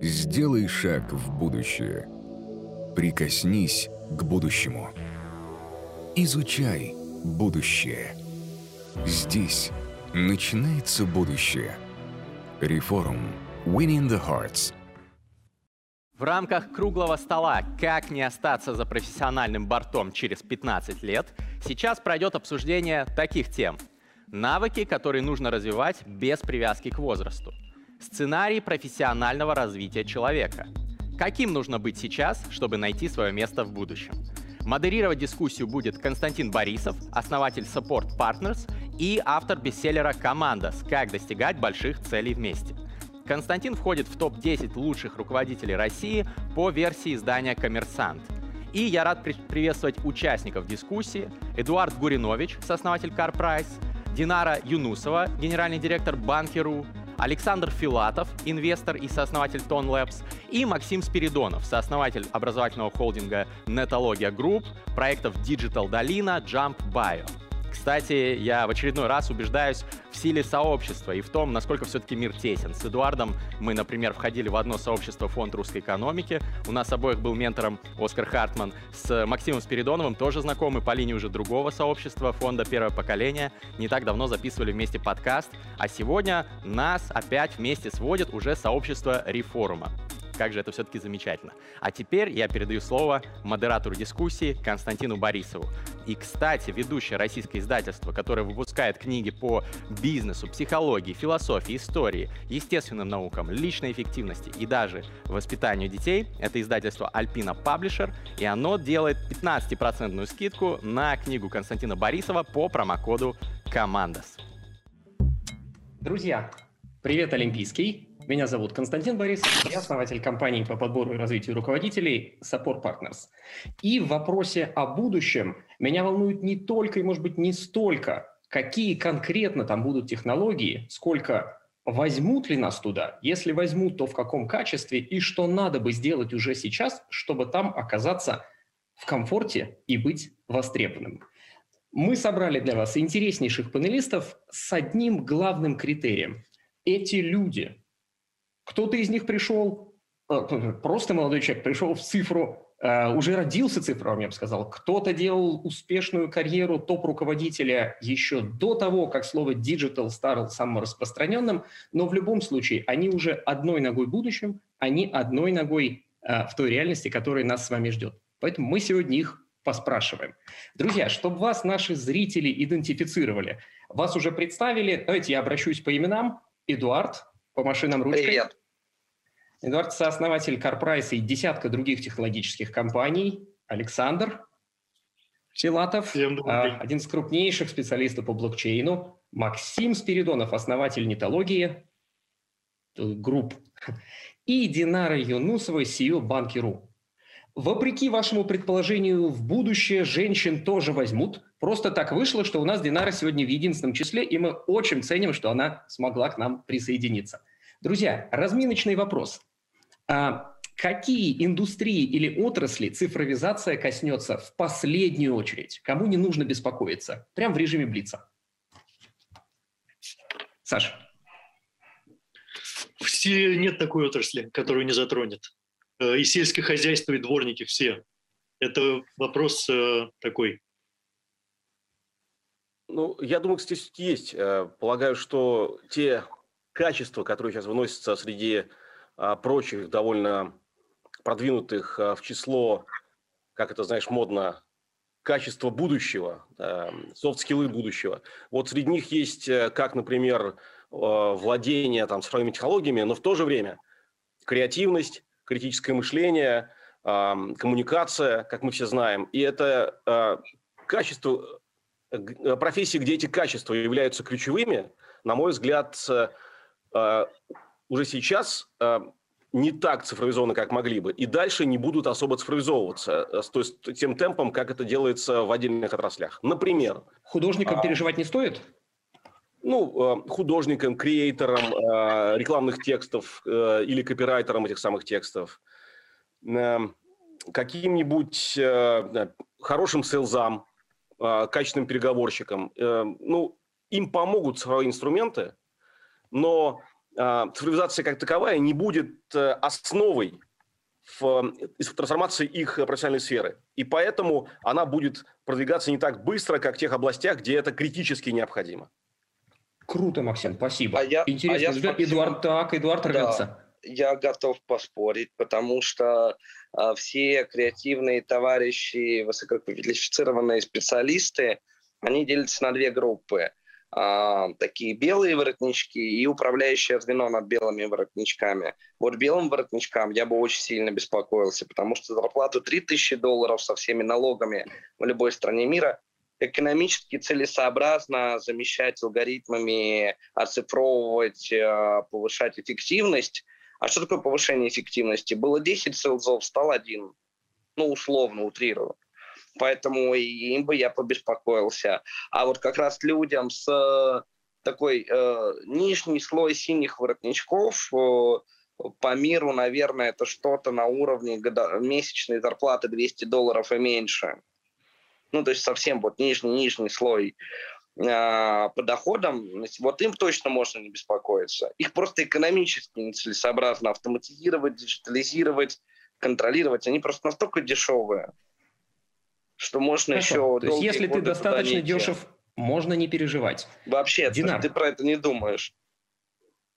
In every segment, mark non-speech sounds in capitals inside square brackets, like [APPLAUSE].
Сделай шаг в будущее. Прикоснись к будущему. Изучай будущее. Здесь начинается будущее. Реформ. Winning the Hearts. В рамках круглого стола «Как не остаться за профессиональным бортом через 15 лет» сейчас пройдет обсуждение таких тем. Навыки, которые нужно развивать без привязки к возрасту. Сценарий профессионального развития человека. Каким нужно быть сейчас, чтобы найти свое место в будущем? Модерировать дискуссию будет Константин Борисов, основатель Support Partners и автор бестселлера «Командос. Как достигать больших целей вместе». Константин входит в топ-10 лучших руководителей России по версии издания «Коммерсант». И я рад при- приветствовать участников дискуссии. Эдуард Гуринович, сооснователь CarPrice, Динара Юнусова, генеральный директор Банки.ру, Александр Филатов, инвестор и сооснователь Tone Labs, и Максим Спиридонов, сооснователь образовательного холдинга Netologia Group, проектов Digital Dolina, Jump Bio. Кстати, я в очередной раз убеждаюсь в силе сообщества и в том, насколько все-таки мир тесен. С Эдуардом мы, например, входили в одно сообщество Фонд русской экономики. У нас обоих был ментором Оскар Хартман. С Максимом Спиридоновым тоже знакомы по линии уже другого сообщества Фонда первого поколения. Не так давно записывали вместе подкаст. А сегодня нас опять вместе сводит уже сообщество Реформа. Как же это все-таки замечательно. А теперь я передаю слово модератору дискуссии Константину Борисову. И, кстати, ведущее российское издательство, которое выпускает книги по бизнесу, психологии, философии, истории, естественным наукам, личной эффективности и даже воспитанию детей, это издательство Alpina Publisher, и оно делает 15% скидку на книгу Константина Борисова по промокоду «Командос». Друзья, привет, Олимпийский. Меня зовут Константин Борисов, я основатель компании по подбору и развитию руководителей Support Partners. И в вопросе о будущем меня волнует не только и, может быть, не столько, какие конкретно там будут технологии, сколько возьмут ли нас туда, если возьмут, то в каком качестве и что надо бы сделать уже сейчас, чтобы там оказаться в комфорте и быть востребованным. Мы собрали для вас интереснейших панелистов с одним главным критерием. Эти люди, кто-то из них пришел, э, просто молодой человек пришел в цифру, э, уже родился цифровым, я бы сказал. Кто-то делал успешную карьеру топ-руководителя еще до того, как слово digital стало самым распространенным, но в любом случае они уже одной ногой в будущем, они одной ногой э, в той реальности, которая нас с вами ждет. Поэтому мы сегодня их поспрашиваем. Друзья, чтобы вас наши зрители идентифицировали, вас уже представили, давайте я обращусь по именам. Эдуард, по машинам ручкой. Привет. Эдуард – сооснователь CarPrice и десятка других технологических компаний. Александр Филатов, а, один из крупнейших специалистов по блокчейну. Максим Спиридонов, основатель нетологии, групп. И Динара Юнусова, CEO Банки.ру. Вопреки вашему предположению, в будущее женщин тоже возьмут. Просто так вышло, что у нас Динара сегодня в единственном числе, и мы очень ценим, что она смогла к нам присоединиться. Друзья, разминочный вопрос. А какие индустрии или отрасли цифровизация коснется в последнюю очередь? Кому не нужно беспокоиться? Прям в режиме Блица. Саша. Все, нет такой отрасли, которую не затронет. И сельское хозяйство, и дворники все. Это вопрос э, такой. Ну, я думаю, кстати, есть. Э, полагаю, что те качества, которые сейчас выносятся среди а, прочих довольно продвинутых а, в число, как это, знаешь, модно, качества будущего, софт-скиллы будущего. Вот среди них есть, э, как, например, владение там, цифровыми технологиями, но в то же время креативность, критическое мышление, коммуникация, как мы все знаем. И это качество, э, профессии, где эти качества являются ключевыми, на мой взгляд, уже сейчас не так цифровизованы, как могли бы, и дальше не будут особо цифровизовываться то есть тем темпом, как это делается в отдельных отраслях. Например... Художникам а, переживать не стоит? Ну, художникам, креаторам рекламных текстов или копирайтерам этих самых текстов, каким-нибудь хорошим селзам, качественным переговорщикам. Ну, им помогут цифровые инструменты, но цифровизация как таковая не будет э, основой в трансформации их профессиональной сферы. И поэтому она будет продвигаться не так быстро, как в тех областях, где это критически необходимо. Круто, Максим, спасибо. А я, Интересно, а я Максим... Эдуард, так, Эдуард да, Я готов поспорить, потому что а, все креативные товарищи, высококвалифицированные специалисты, они делятся на две группы. А, такие белые воротнички и управляющее звено над белыми воротничками. Вот белым воротничкам я бы очень сильно беспокоился, потому что зарплату 3000 долларов со всеми налогами в любой стране мира экономически целесообразно замещать алгоритмами, оцифровывать, э, повышать эффективность. А что такое повышение эффективности? Было 10 селзов, стал один. Ну, условно, утрирую. Поэтому им бы я побеспокоился. А вот как раз людям с э, такой э, нижний слой синих воротничков э, по миру, наверное, это что-то на уровне года, месячной зарплаты 200 долларов и меньше ну, то есть совсем вот нижний-нижний слой э, по доходам, вот им точно можно не беспокоиться. Их просто экономически нецелесообразно автоматизировать, диджитализировать, контролировать. Они просто настолько дешевые, что можно Хорошо. еще... То есть если ты достаточно дешев, можно не переживать. Вообще, Динар. ты, ты про это не думаешь.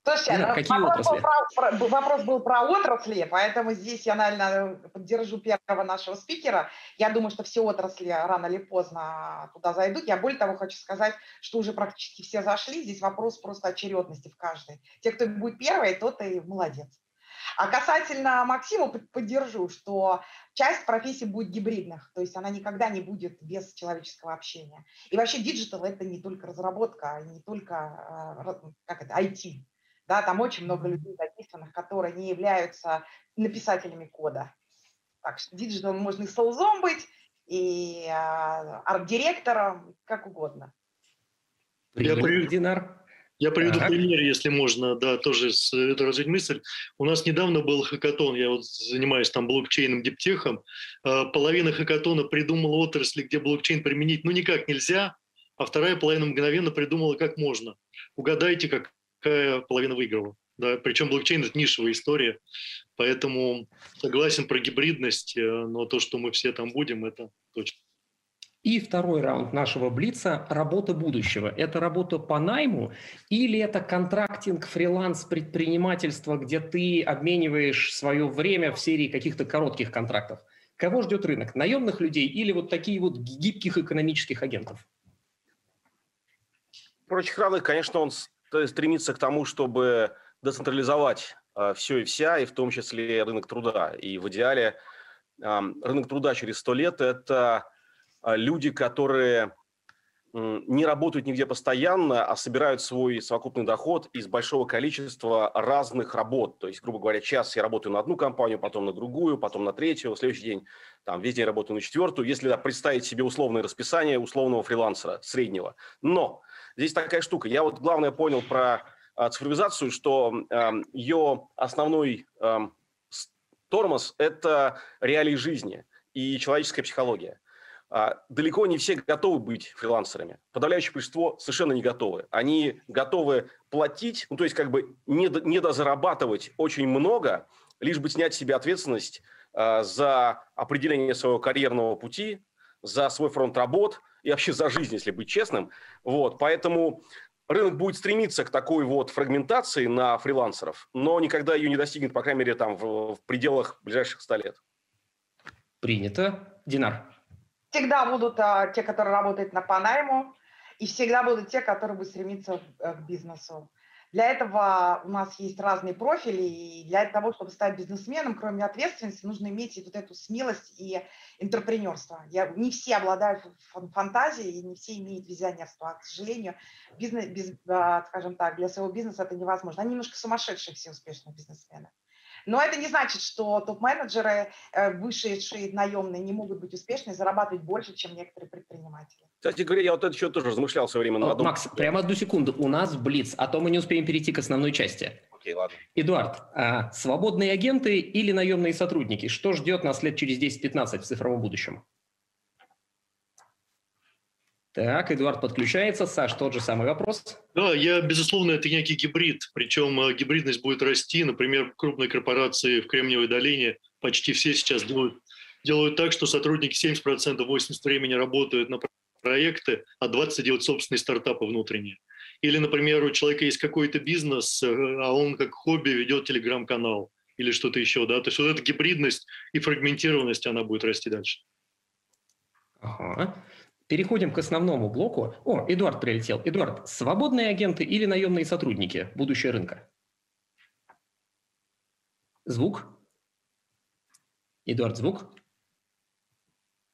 Слушайте, Дина, какие вопрос, отрасли? Был про, вопрос был про отрасли, поэтому здесь я, наверное, поддержу первого нашего спикера. Я думаю, что все отрасли рано или поздно туда зайдут. Я более того хочу сказать, что уже практически все зашли. Здесь вопрос просто очередности в каждой. Те, кто будет первый, тот и молодец. А касательно Максима поддержу, что часть профессий будет гибридных, то есть она никогда не будет без человеческого общения. И вообще диджитал это не только разработка, не только а, как это, IT. Да, там очень много людей записанных, которые не являются написателями кода. Так что диджитал можно и sales ом быть, и а, арт-директором, как угодно. Я приведу, Динар. Я приведу так. пример, если можно, да, тоже с, это развить мысль. У нас недавно был хакатон, я вот занимаюсь там блокчейном, deep tech ом. А, половина хакатона придумала отрасли, где блокчейн применить, ну никак нельзя, а вторая половина мгновенно придумала, как можно. Угадайте, как какая половина выиграла. Да? Причем блокчейн – это нишевая история, поэтому согласен про гибридность, э, но то, что мы все там будем, это точно. И второй раунд нашего Блица – работа будущего. Это работа по найму или это контрактинг, фриланс, предпринимательство, где ты обмениваешь свое время в серии каких-то коротких контрактов? Кого ждет рынок? Наемных людей или вот такие вот гибких экономических агентов? Прочих равных, конечно, он стремится к тому, чтобы децентрализовать э, все и вся, и в том числе рынок труда. И в идеале рынок труда через сто лет – это люди, которые не работают нигде постоянно, а собирают свой совокупный доход из большого количества разных работ. То есть, грубо говоря, час я работаю на одну компанию, потом на другую, потом на третью, следующий день там весь день работаю на четвертую. Если да, представить себе условное расписание условного фрилансера среднего. Но Здесь такая штука. Я вот главное понял про а, цифровизацию, что а, ее основной а, тормоз – это реалии жизни и человеческая психология. А, далеко не все готовы быть фрилансерами. Подавляющее большинство совершенно не готовы. Они готовы платить, ну, то есть как бы не, не дозарабатывать очень много, лишь бы снять себе ответственность а, за определение своего карьерного пути, за свой фронт работ – и вообще за жизнь, если быть честным. Вот, поэтому рынок будет стремиться к такой вот фрагментации на фрилансеров, но никогда ее не достигнет, по крайней мере, там в, в пределах ближайших 100 лет. Принято. Динар. Всегда будут а, те, которые работают на по найму, и всегда будут те, которые будут стремиться э, к бизнесу. Для этого у нас есть разные профили, и для того, чтобы стать бизнесменом, кроме ответственности, нужно иметь вот эту смелость и интерпренерство. Я, не все обладают фантазией, и не все имеют визионерство. А, к сожалению, бизнес, без, а, скажем так, для своего бизнеса это невозможно. Они немножко сумасшедшие все успешные бизнесмены. Но это не значит, что топ-менеджеры, э, вышедшие наемные, не могут быть успешны и зарабатывать больше, чем некоторые предприниматели. Кстати говоря, я вот это еще тоже размышлял все время на одном. Макс, прямо одну секунду. У нас Блиц, а то мы не успеем перейти к основной части. Окей, ладно. Эдуард, а свободные агенты или наемные сотрудники? Что ждет нас лет через 10-15 в цифровом будущем? Так, Эдуард подключается. Саш, тот же самый вопрос. Да, я, безусловно, это некий гибрид. Причем э, гибридность будет расти. Например, крупные корпорации в Кремниевой долине почти все сейчас делают, делают так, что сотрудники 70% 80% времени работают на проекты, а 20% делают собственные стартапы внутренние. Или, например, у человека есть какой-то бизнес, э, а он как хобби ведет телеграм-канал или что-то еще. Да? То есть вот эта гибридность и фрагментированность, она будет расти дальше. Ага. Переходим к основному блоку. О, Эдуард прилетел. Эдуард, свободные агенты или наемные сотрудники? Будущее рынка. Звук. Эдуард, звук.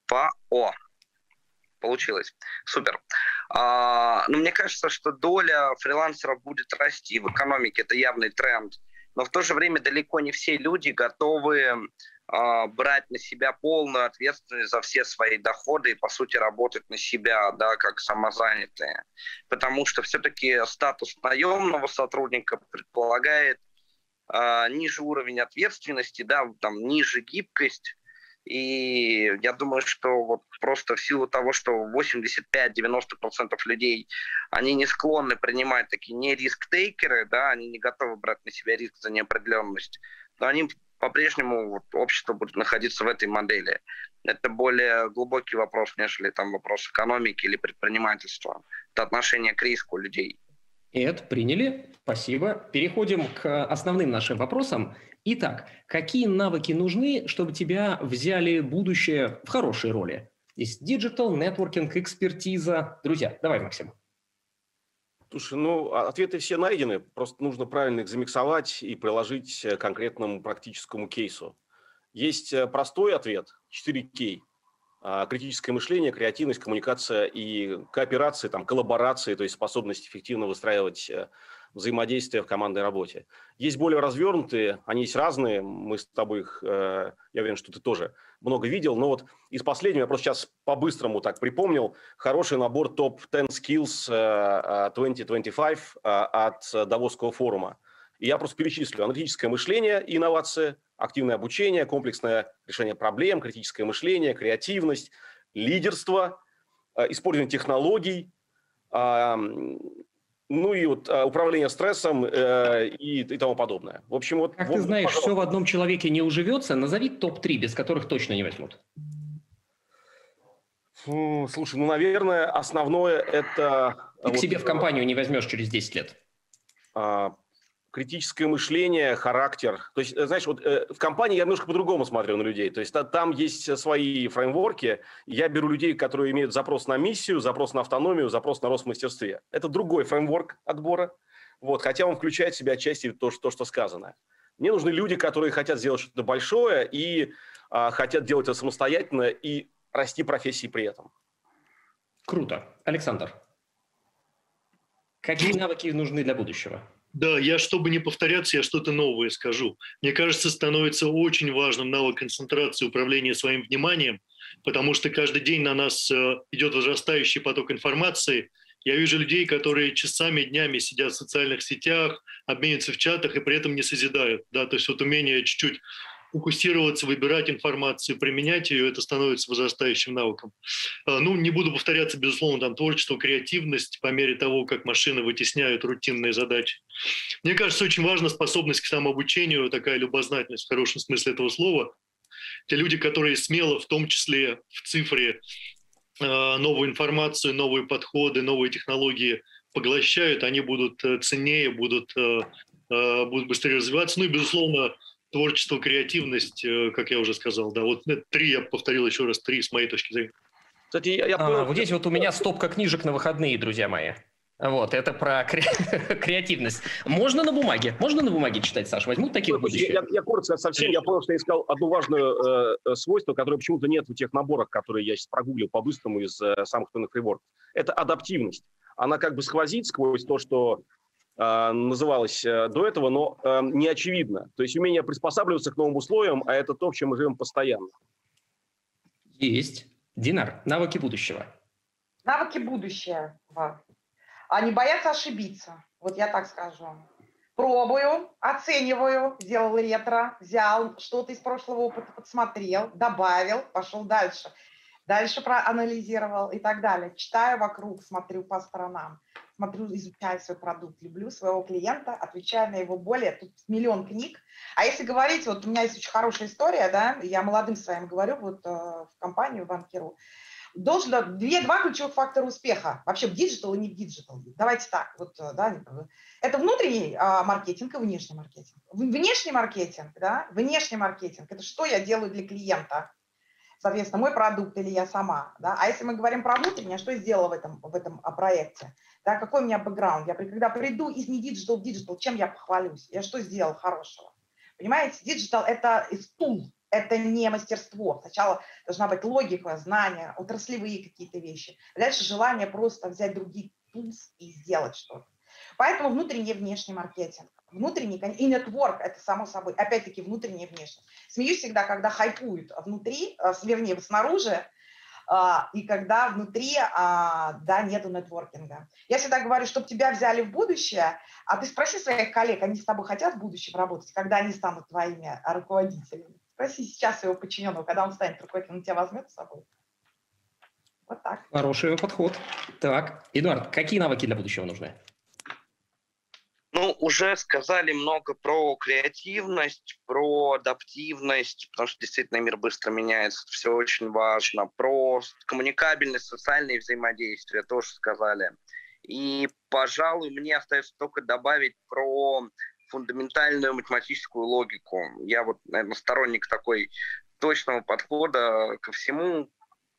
По О. Получилось. Супер. А, ну, мне кажется, что доля фрилансеров будет расти в экономике. Это явный тренд. Но в то же время далеко не все люди готовы брать на себя полную ответственность за все свои доходы и, по сути, работать на себя, да, как самозанятые. Потому что все-таки статус наемного сотрудника предполагает э, ниже уровень ответственности, да, там, ниже гибкость. И я думаю, что вот просто в силу того, что 85-90% людей, они не склонны принимать такие не риск-тейкеры, да, они не готовы брать на себя риск за неопределенность, но они по-прежнему вот, общество будет находиться в этой модели. Это более глубокий вопрос, нежели там вопрос экономики или предпринимательства. Это отношение к риску людей. Эд, приняли. Спасибо. Переходим к основным нашим вопросам. Итак, какие навыки нужны, чтобы тебя взяли будущее в хорошей роли? Есть digital, networking, экспертиза. Друзья, давай, Максим. Слушай, ну, а, ответы все найдены, просто нужно правильно их замиксовать и приложить к конкретному практическому кейсу. Есть э, простой ответ, 4К. А, критическое мышление, креативность, коммуникация и кооперация, там, коллаборации, то есть способность эффективно выстраивать э, взаимодействия в командной работе. Есть более развернутые, они есть разные, мы с тобой их, э, я уверен, что ты тоже много видел, но вот из последнего я просто сейчас по-быстрому так припомнил, хороший набор топ-10 skills 2025 э, э, от Давосского форума. И я просто перечислю. Аналитическое мышление и инновация, активное обучение, комплексное решение проблем, критическое мышление, креативность, лидерство, использование технологий, ну и вот а, управление стрессом э, и, и тому подобное. В общем, вот... Как вот, ты знаешь, пожалуйста. все в одном человеке не уживется, назови топ-3, без которых точно не возьмут. Фу, слушай, ну, наверное, основное это... Ты вот, к себе в компанию не возьмешь через 10 лет. А, критическое мышление, характер. То есть, э, знаешь, вот э, в компании я немножко по-другому смотрю на людей. То есть та, там есть свои фреймворки. Я беру людей, которые имеют запрос на миссию, запрос на автономию, запрос на рост в мастерстве. Это другой фреймворк отбора. Вот, хотя он включает в себя отчасти то, что, то, что сказано. Мне нужны люди, которые хотят сделать что-то большое и а, хотят делать это самостоятельно и расти профессии при этом. Круто. Александр, какие навыки нужны для будущего? Да, я, чтобы не повторяться, я что-то новое скажу. Мне кажется, становится очень важным навык концентрации управления своим вниманием, потому что каждый день на нас э, идет возрастающий поток информации. Я вижу людей, которые часами, днями сидят в социальных сетях, обмениваются в чатах и при этом не созидают. Да? То есть вот умение чуть-чуть фокусироваться, выбирать информацию, применять ее, это становится возрастающим навыком. А, ну, не буду повторяться, безусловно, там творчество, креативность по мере того, как машины вытесняют рутинные задачи. Мне кажется, очень важна способность к самообучению, такая любознательность в хорошем смысле этого слова. Те люди, которые смело, в том числе в цифре, а, новую информацию, новые подходы, новые технологии поглощают, они будут э, ценнее, будут, э, э, будут быстрее развиваться. Ну и, безусловно, творчество, креативность, э, как я уже сказал, да, вот три, я повторил еще раз, три с моей точки зрения. Кстати, я, я. А, вот здесь вот у меня стопка книжек на выходные, друзья мои. Вот, это про кре... [LAUGHS] креативность. Можно на бумаге? Можно на бумаге читать, Саша? Возьмут такие будущее? Я, я коротко совсем, я понял, что я искал одно важное э, э, свойство, которое почему-то нет в тех наборах, которые я сейчас прогуглил по-быстрому из э, самых актуальных фрейворков. Это адаптивность. Она как бы сквозит сквозь то, что называлось э, до этого, но э, не очевидно. То есть умение приспосабливаться к новым условиям, а это то, в чем мы живем постоянно. Есть. Динар, навыки будущего. Навыки будущего. Они боятся ошибиться. Вот я так скажу. Пробую, оцениваю, сделал ретро, взял что-то из прошлого опыта, подсмотрел, добавил, пошел дальше. Дальше проанализировал и так далее. Читаю вокруг, смотрю по сторонам, смотрю, изучаю свой продукт, люблю своего клиента, отвечаю на его боли. Тут миллион книг. А если говорить, вот у меня есть очень хорошая история, да, я молодым своим говорю, вот э, в компанию, в Банки.ру, должен две, два ключевых фактора успеха. Вообще в диджитал и не в диджитал. Давайте так, вот, э, да, это внутренний а, маркетинг и внешний маркетинг. Внешний маркетинг, да, внешний маркетинг – это что я делаю для клиента, соответственно, мой продукт или я сама, да. А если мы говорим про внутреннее, что я сделала в этом, в этом а, проекте, да, какой у меня бэкграунд, я когда приду из не диджитал в диджитал, чем я похвалюсь, я что сделал хорошего. Понимаете, диджитал – это tool, это не мастерство. Сначала должна быть логика, знания, отраслевые какие-то вещи. дальше желание просто взять другие tools и сделать что-то. Поэтому внутренний и внешний маркетинг. Внутренний и network – это само собой, опять-таки, внутренний и внешний. Смеюсь всегда, когда хайпуют внутри, э, вернее, снаружи, а, и когда внутри, а, да, нету нетворкинга. Я всегда говорю, чтобы тебя взяли в будущее, а ты спроси своих коллег, они с тобой хотят в будущем работать, когда они станут твоими руководителями. Спроси сейчас своего подчиненного, когда он станет руководителем, он тебя возьмет с собой. Вот так. Хороший подход. Так, Эдуард, какие навыки для будущего нужны? Ну, уже сказали много про креативность, про адаптивность, потому что действительно мир быстро меняется, все очень важно. Про коммуникабельность, социальные взаимодействия тоже сказали. И, пожалуй, мне остается только добавить про фундаментальную математическую логику. Я вот, наверное, сторонник такой точного подхода ко всему,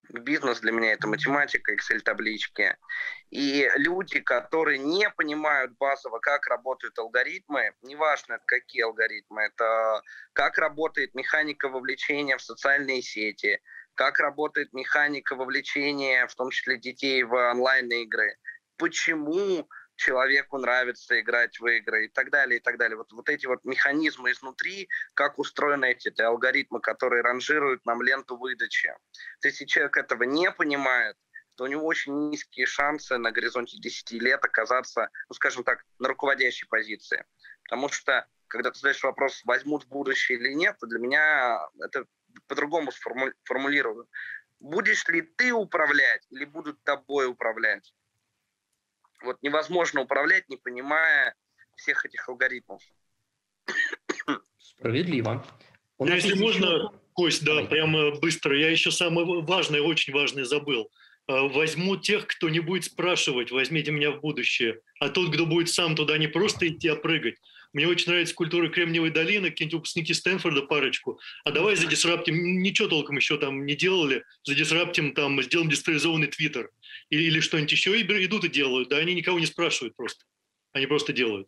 Бизнес для меня это математика, Excel-таблички. И люди, которые не понимают базово, как работают алгоритмы, неважно, какие алгоритмы, это как работает механика вовлечения в социальные сети, как работает механика вовлечения, в том числе детей в онлайн-игры, почему человеку нравится играть в игры и так далее, и так далее. Вот, вот эти вот механизмы изнутри, как устроены эти, эти алгоритмы, которые ранжируют нам ленту выдачи. Если человек этого не понимает, то у него очень низкие шансы на горизонте 10 лет оказаться, ну, скажем так, на руководящей позиции. Потому что, когда ты задаешь вопрос, возьмут в будущее или нет, то для меня это по-другому формулирую. Будешь ли ты управлять или будут тобой управлять? Вот невозможно управлять, не понимая всех этих алгоритмов. Справедливо. У нас Если можно, еще... Кость, да, Давай. прямо быстро. Я еще самое важное, очень важное забыл. А, возьму тех, кто не будет спрашивать, возьмите меня в будущее. А тот, кто будет сам туда не просто идти, а прыгать. Мне очень нравится культура Кремниевой долины, какие-нибудь выпускники Стэнфорда парочку. А давай задисраптим, ничего толком еще там не делали, задисраптим там, сделаем децентрализованный твиттер или, или что-нибудь еще, и идут и делают. Да, они никого не спрашивают просто. Они просто делают.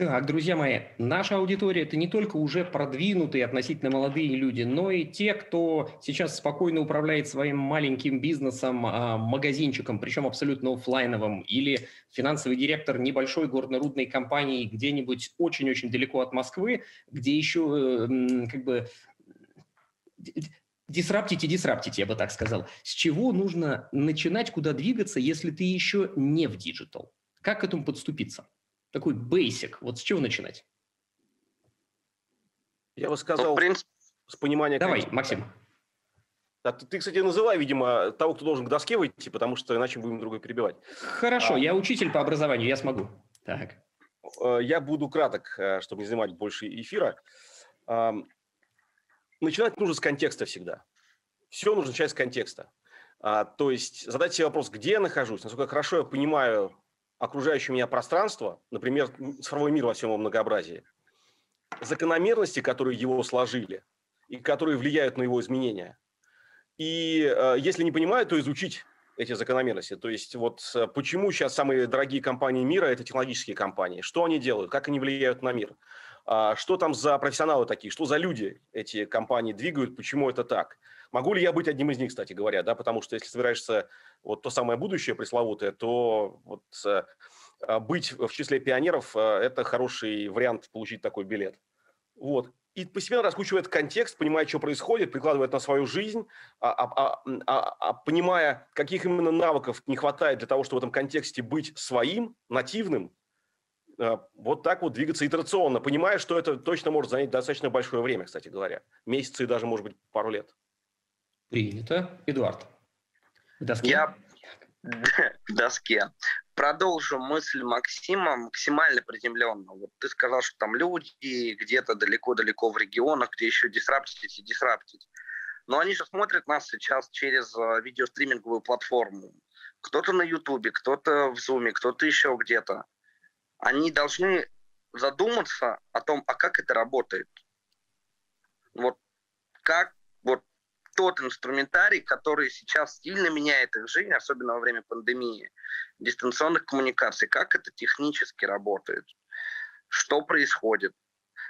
Так, друзья мои, наша аудитория – это не только уже продвинутые, относительно молодые люди, но и те, кто сейчас спокойно управляет своим маленьким бизнесом, а, магазинчиком, причем абсолютно офлайновым, или финансовый директор небольшой горно-рудной компании где-нибудь очень-очень далеко от Москвы, где еще э, как бы disrupt ите, disrupt ите, я бы так сказал. С чего нужно начинать, куда двигаться, если ты еще не в диджитал? Как к этому подступиться? Такой basic. Вот с чего начинать? Я бы сказал, ну, с понимания... Давай, Максим. Да, ты, кстати, называй, видимо, того, кто должен к доске выйти, потому что иначе будем другой перебивать. Хорошо, а, я учитель по образованию, я смогу. Так. Э, я буду краток, э, чтобы не занимать больше эфира. Начинать нужно с контекста всегда. Все нужно начать с контекста. А, то есть задать себе вопрос, где я нахожусь, насколько хорошо я понимаю окружающее меня пространство, например, цифровой мир во всем его многообразии, закономерности, которые его сложили и которые влияют на его изменения. И э, если не понимаю, то изучить эти закономерности. То есть вот э, почему сейчас самые дорогие компании мира – это технологические компании, что они делают, как они влияют на мир, а, что там за профессионалы такие, что за люди эти компании двигают, почему это так. Могу ли я быть одним из них, кстати говоря, да, потому что если собираешься вот то самое будущее пресловутое, то вот э, а, быть в числе пионеров э, – это хороший вариант получить такой билет. Вот. И постепенно раскручивая этот контекст, понимая, что происходит, прикладывая это на свою жизнь, а, а, а, а, а, понимая, каких именно навыков не хватает для того, чтобы в этом контексте быть своим, нативным, э, вот так вот двигаться итерационно, понимая, что это точно может занять достаточно большое время, кстати говоря. Месяцы и даже, может быть, пару лет. Принято. Эдуард. Доске? Я [LAUGHS] к доске. Продолжу мысль Максима максимально приземленно. Вот ты сказал, что там люди где-то далеко-далеко в регионах, где еще дисраптить и дисраптить. Но они же смотрят нас сейчас через э, видеостриминговую платформу. Кто-то на Ютубе, кто-то в Зуме, кто-то еще где-то. Они должны задуматься о том, а как это работает. Вот как тот инструментарий, который сейчас сильно меняет их жизнь, особенно во время пандемии, дистанционных коммуникаций, как это технически работает, что происходит,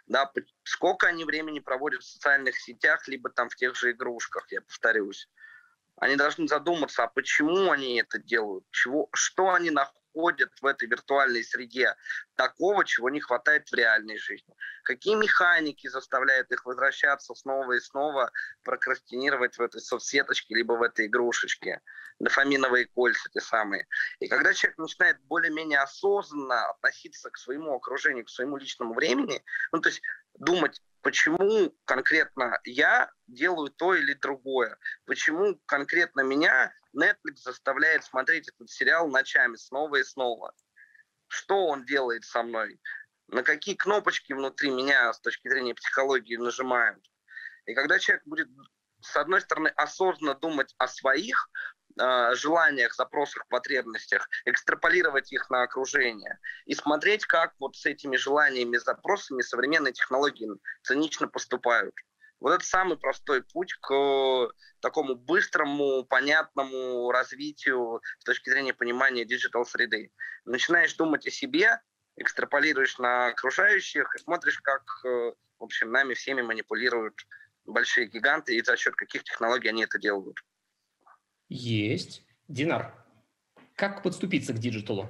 да, сколько они времени проводят в социальных сетях, либо там в тех же игрушках, я повторюсь. Они должны задуматься, а почему они это делают, чего, что они находят находят в этой виртуальной среде такого, чего не хватает в реальной жизни? Какие механики заставляют их возвращаться снова и снова, прокрастинировать в этой соцсеточке, либо в этой игрушечке? Дофаминовые кольца те самые. И когда человек начинает более-менее осознанно относиться к своему окружению, к своему личному времени, ну, то есть думать, почему конкретно я делаю то или другое, почему конкретно меня Netflix заставляет смотреть этот сериал ночами снова и снова. Что он делает со мной? На какие кнопочки внутри меня с точки зрения психологии нажимают? И когда человек будет, с одной стороны, осознанно думать о своих э, желаниях, запросах, потребностях, экстраполировать их на окружение и смотреть, как вот с этими желаниями, запросами современные технологии цинично поступают – вот это самый простой путь к такому быстрому, понятному развитию с точки зрения понимания диджитал-среды. Начинаешь думать о себе, экстраполируешь на окружающих и смотришь, как, э, в общем, нами всеми манипулируют большие гиганты и за счет каких технологий они это делают. Есть. Динар, как подступиться к диджиталу?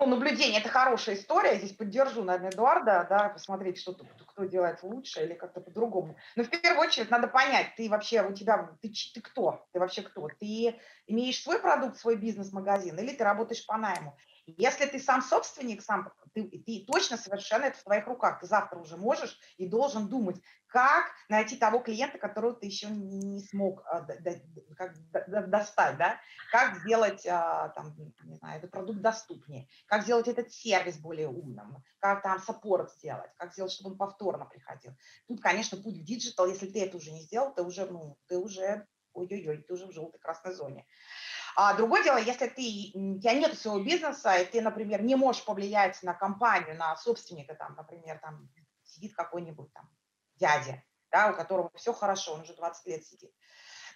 Ну, наблюдение – это хорошая история. Здесь поддержу, наверное, Эдуарда, да, посмотреть, что кто делает лучше или как-то по-другому. Но в первую очередь надо понять, ты вообще, у тебя, ты, ты кто? Ты вообще кто? Ты имеешь свой продукт, свой бизнес-магазин или ты работаешь по найму? Если ты сам собственник, сам, ты, ты точно совершенно это в твоих руках. Ты завтра уже можешь и должен думать, как найти того клиента, которого ты еще не смог а, достать, да? как сделать а, там, не знаю, этот продукт доступнее, как сделать этот сервис более умным, как там support сделать, как сделать, чтобы он повторно приходил. Тут, конечно, путь в диджитал, если ты это уже не сделал, ты уже, ну, ты уже, ой-ой-ой, ты уже в желтой красной зоне. А другое дело, если ты, у тебя нет своего бизнеса, и ты, например, не можешь повлиять на компанию, на собственника, там, например, там сидит какой-нибудь там дядя, да, у которого все хорошо, он уже 20 лет сидит.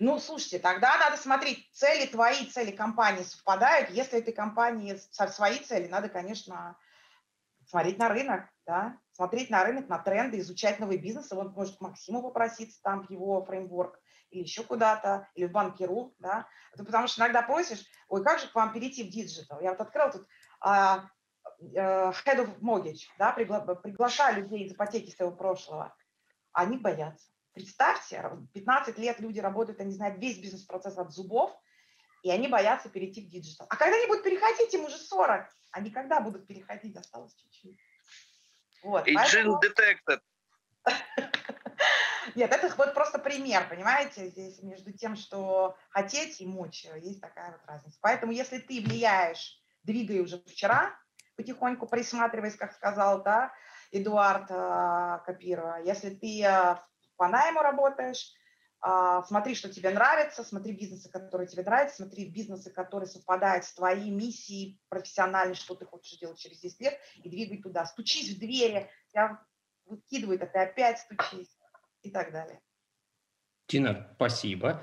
Ну, слушайте, тогда надо смотреть, цели твои, цели компании совпадают. Если этой компании со свои цели, надо, конечно, смотреть на рынок, да, смотреть на рынок, на тренды, изучать новые бизнесы. Вот может Максиму попроситься там в его фреймворк или еще куда-то, или в Банки.ру, да. Это потому что иногда просишь, ой, как же к вам перейти в диджитал? Я вот открыл тут а, а, Head of Mortgage, да, пригла приглашаю людей из ипотеки своего прошлого. Они боятся. Представьте, 15 лет люди работают, они знают весь бизнес-процесс от зубов, и они боятся перейти в диджитал. А когда они будут переходить, им уже 40. Они когда будут переходить? Осталось чуть-чуть. Вот, Agent поэтому... detected. [LAUGHS] Нет, это вот просто пример, понимаете, здесь между тем, что хотеть и мочь, есть такая вот разница. Поэтому если ты влияешь, двигай уже вчера, потихоньку присматриваясь, как сказал, да, Эдуард э, копировать, если ты э, по найму работаешь, э, смотри, что тебе нравится, смотри бизнесы, которые тебе нравятся, смотри бизнесы, которые совпадают с твоей миссией профессиональной, что ты хочешь делать через 10 лет, и двигай туда. Стучись в двери, тебя выкидывает, а ты опять стучись и так далее. Тина, спасибо.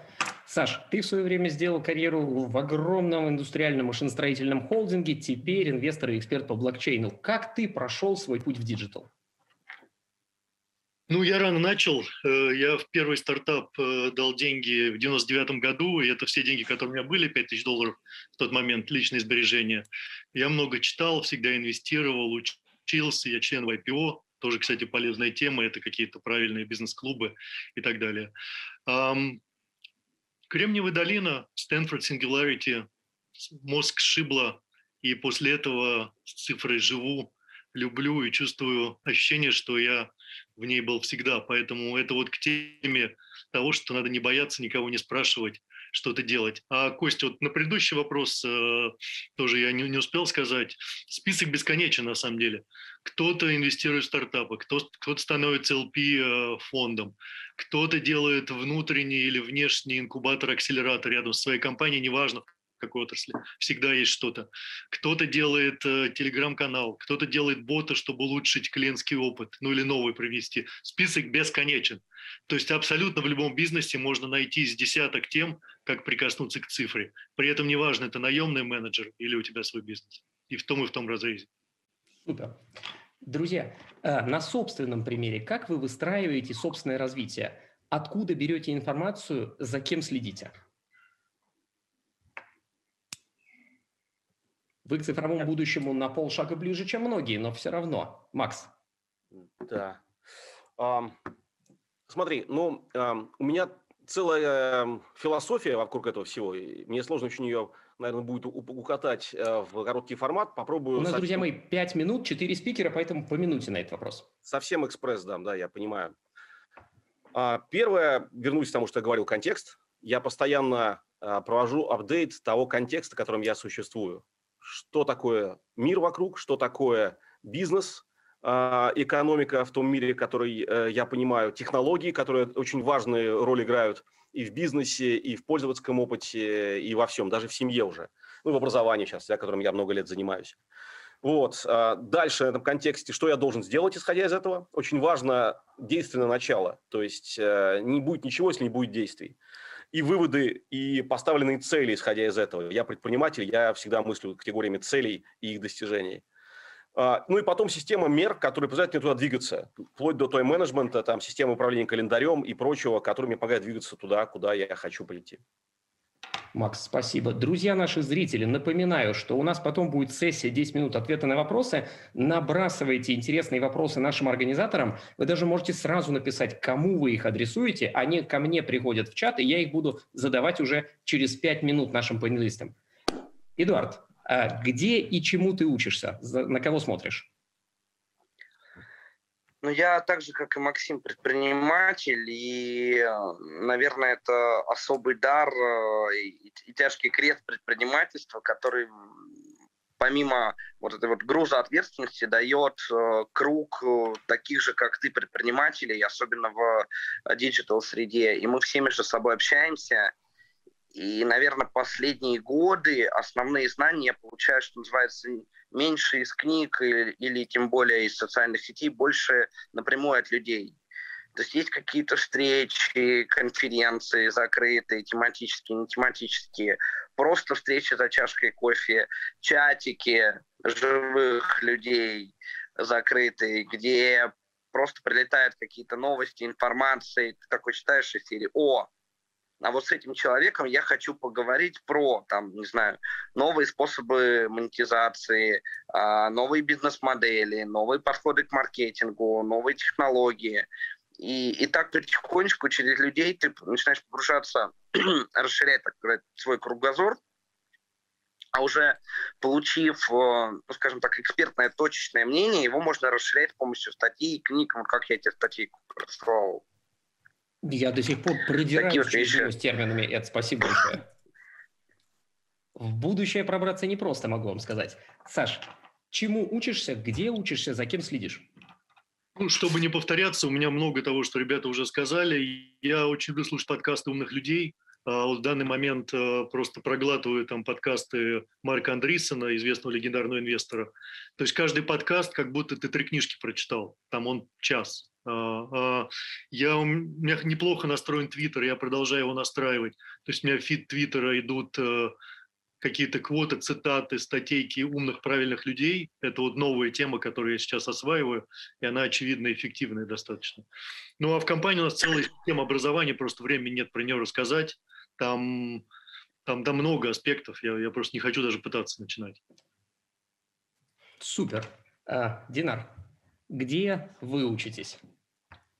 Саш, ты в свое время сделал карьеру в огромном индустриальном машиностроительном холдинге, теперь инвестор и эксперт по блокчейну. Как ты прошел свой путь в диджитал? Ну, я рано начал. Э, я в первый стартап э, дал деньги в 99 году, и это все деньги, которые у меня были, 5 тысяч долларов в тот момент, личные сбережения. Я много читал, всегда инвестировал, учился, я член в IPO, тоже, кстати, полезная тема, это какие-то правильные бизнес-клубы и так далее. Кремниевая долина, Стэнфорд Singularity, мозг сшибло, и после этого с цифрой живу, люблю и чувствую ощущение, что я в ней был всегда. Поэтому это вот к теме того, что надо не бояться никого не спрашивать, что-то делать. А, Костя, вот на предыдущий вопрос э, тоже я не, не успел сказать. Список бесконечен на самом деле. Кто-то инвестирует в стартапы, кто, кто-то становится LP э, кто-то делает внутренний или внешний инкубатор-акселератор рядом с своей компанией, неважно какой отрасли, всегда есть что-то. Кто-то делает э, телеграм-канал, кто-то делает бота, чтобы улучшить клиентский опыт, ну или новый привнести. Список бесконечен. То есть абсолютно в любом бизнесе можно найти с десяток тем, как прикоснуться к цифре. При этом неважно, это наемный менеджер или у тебя свой бизнес. И в том, и в том разрезе. Супер. Друзья, э, на собственном примере, как вы выстраиваете собственное развитие? Откуда берете информацию, за кем следите? Вы к цифровому будущему на полшага ближе, чем многие, но все равно. Макс. Да. Um, смотри, ну, um, у меня целая um, философия вокруг этого всего. Мне сложно очень ее, наверное, будет укатать uh, в короткий формат. Попробую... У нас, совсем... друзья мои, пять минут, четыре спикера, поэтому по минуте на этот вопрос. Совсем экспресс дам, да, я понимаю. Uh, первое, вернусь к тому, что я говорил, контекст. Я постоянно uh, провожу апдейт того контекста, в котором я существую что такое мир вокруг, что такое бизнес, а, экономика в том мире, который э, я понимаю, технологии, которые очень важную роль играют и в бизнесе, и в пользовательском опыте, и во всем, даже в семье уже, ну, в образовании сейчас, я, которым я много лет занимаюсь. Вот. А, дальше в этом контексте, что я должен сделать, исходя из этого? Очень важно действенное начало. То есть э, не будет ничего, если не будет действий и выводы, и поставленные цели, исходя из этого. Я предприниматель, я всегда мыслю категориями целей и их достижений. А, ну и потом система мер, которые позволяют мне туда двигаться, вплоть до той менеджмента, там, системы управления календарем и прочего, которые мне помогают двигаться туда, куда я хочу полететь. Макс, спасибо. Друзья наши зрители, напоминаю, что у нас потом будет сессия 10 минут ответа на вопросы. Набрасывайте интересные вопросы нашим организаторам. Вы даже можете сразу написать, кому вы их адресуете. Они ко мне приходят в чат, и я их буду задавать уже через 5 минут нашим панелистам. Эдуард, а где и чему ты учишься? На кого смотришь? Ну, я так же, как и Максим, предприниматель, и, э, наверное, это особый дар э, и, и тяжкий крест предпринимательства, который помимо вот этой вот груза ответственности дает э, круг таких же, как ты, предпринимателей, особенно в диджитал-среде. И мы всеми же с собой общаемся, и, наверное, последние годы основные знания я получаю, что называется, меньше из книг или, или тем более из социальных сетей, больше напрямую от людей. То есть есть какие-то встречи, конференции закрытые, тематические, не тематические, просто встречи за чашкой кофе, чатики живых людей закрытые, где просто прилетают какие-то новости, информации, ты такой читаешь из серии «О, а вот с этим человеком я хочу поговорить про, там, не знаю, новые способы монетизации, а, новые бизнес-модели, новые подходы к маркетингу, новые технологии. И, и так потихонечку через людей ты начинаешь погружаться, [CLEARS THROAT] расширять, так сказать, свой кругозор, а уже получив, э, ну, скажем так, экспертное точечное мнение, его можно расширять с помощью статей книг, вот как я эти статьи рассказывал я до сих пор продираюсь с терминами. Это спасибо большое. В будущее пробраться непросто, могу вам сказать. Саш, чему учишься, где учишься, за кем следишь? Ну, чтобы не повторяться, у меня много того, что ребята уже сказали. Я очень люблю слушать подкасты умных людей. А вот в данный момент э, просто проглатываю там подкасты Марка Андрисона, известного легендарного инвестора. То есть каждый подкаст, как будто ты три книжки прочитал. Там он час. Я, у меня неплохо настроен Твиттер, я продолжаю его настраивать. То есть у меня в feed Твиттера идут э, какие-то квоты, цитаты, статейки умных, правильных людей. Это вот новая тема, которую я сейчас осваиваю, и она, очевидно, эффективная достаточно. Ну, а в компании у нас целая система образования, просто времени нет про нее рассказать. Там, там, там много аспектов, я, я просто не хочу даже пытаться начинать. Супер. А, Динар, где вы учитесь?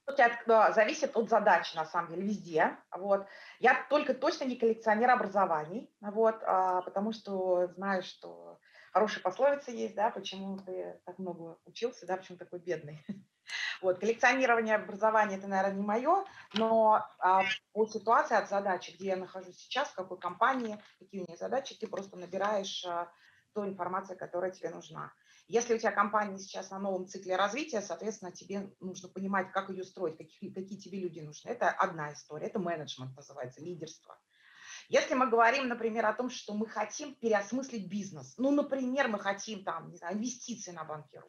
от, зависит от задач, на самом деле, везде. Вот. Я только точно не коллекционер образований, вот, а, потому что знаю, что хорошая пословица есть, да, почему ты так много учился, да, почему такой бедный. [LAUGHS] Вот, коллекционирование образования – это, наверное, не мое, но а, по ситуации от задачи, где я нахожусь сейчас, в какой компании, какие у нее задачи, ты просто набираешь а, ту информацию, которая тебе нужна. Если у тебя компания сейчас на новом цикле развития, соответственно, тебе нужно понимать, как ее строить, какие, какие тебе люди нужны. Это одна история, это менеджмент называется, лидерство. Если мы говорим, например, о том, что мы хотим переосмыслить бизнес, ну, например, мы хотим там, не знаю, инвестиции на банкиру,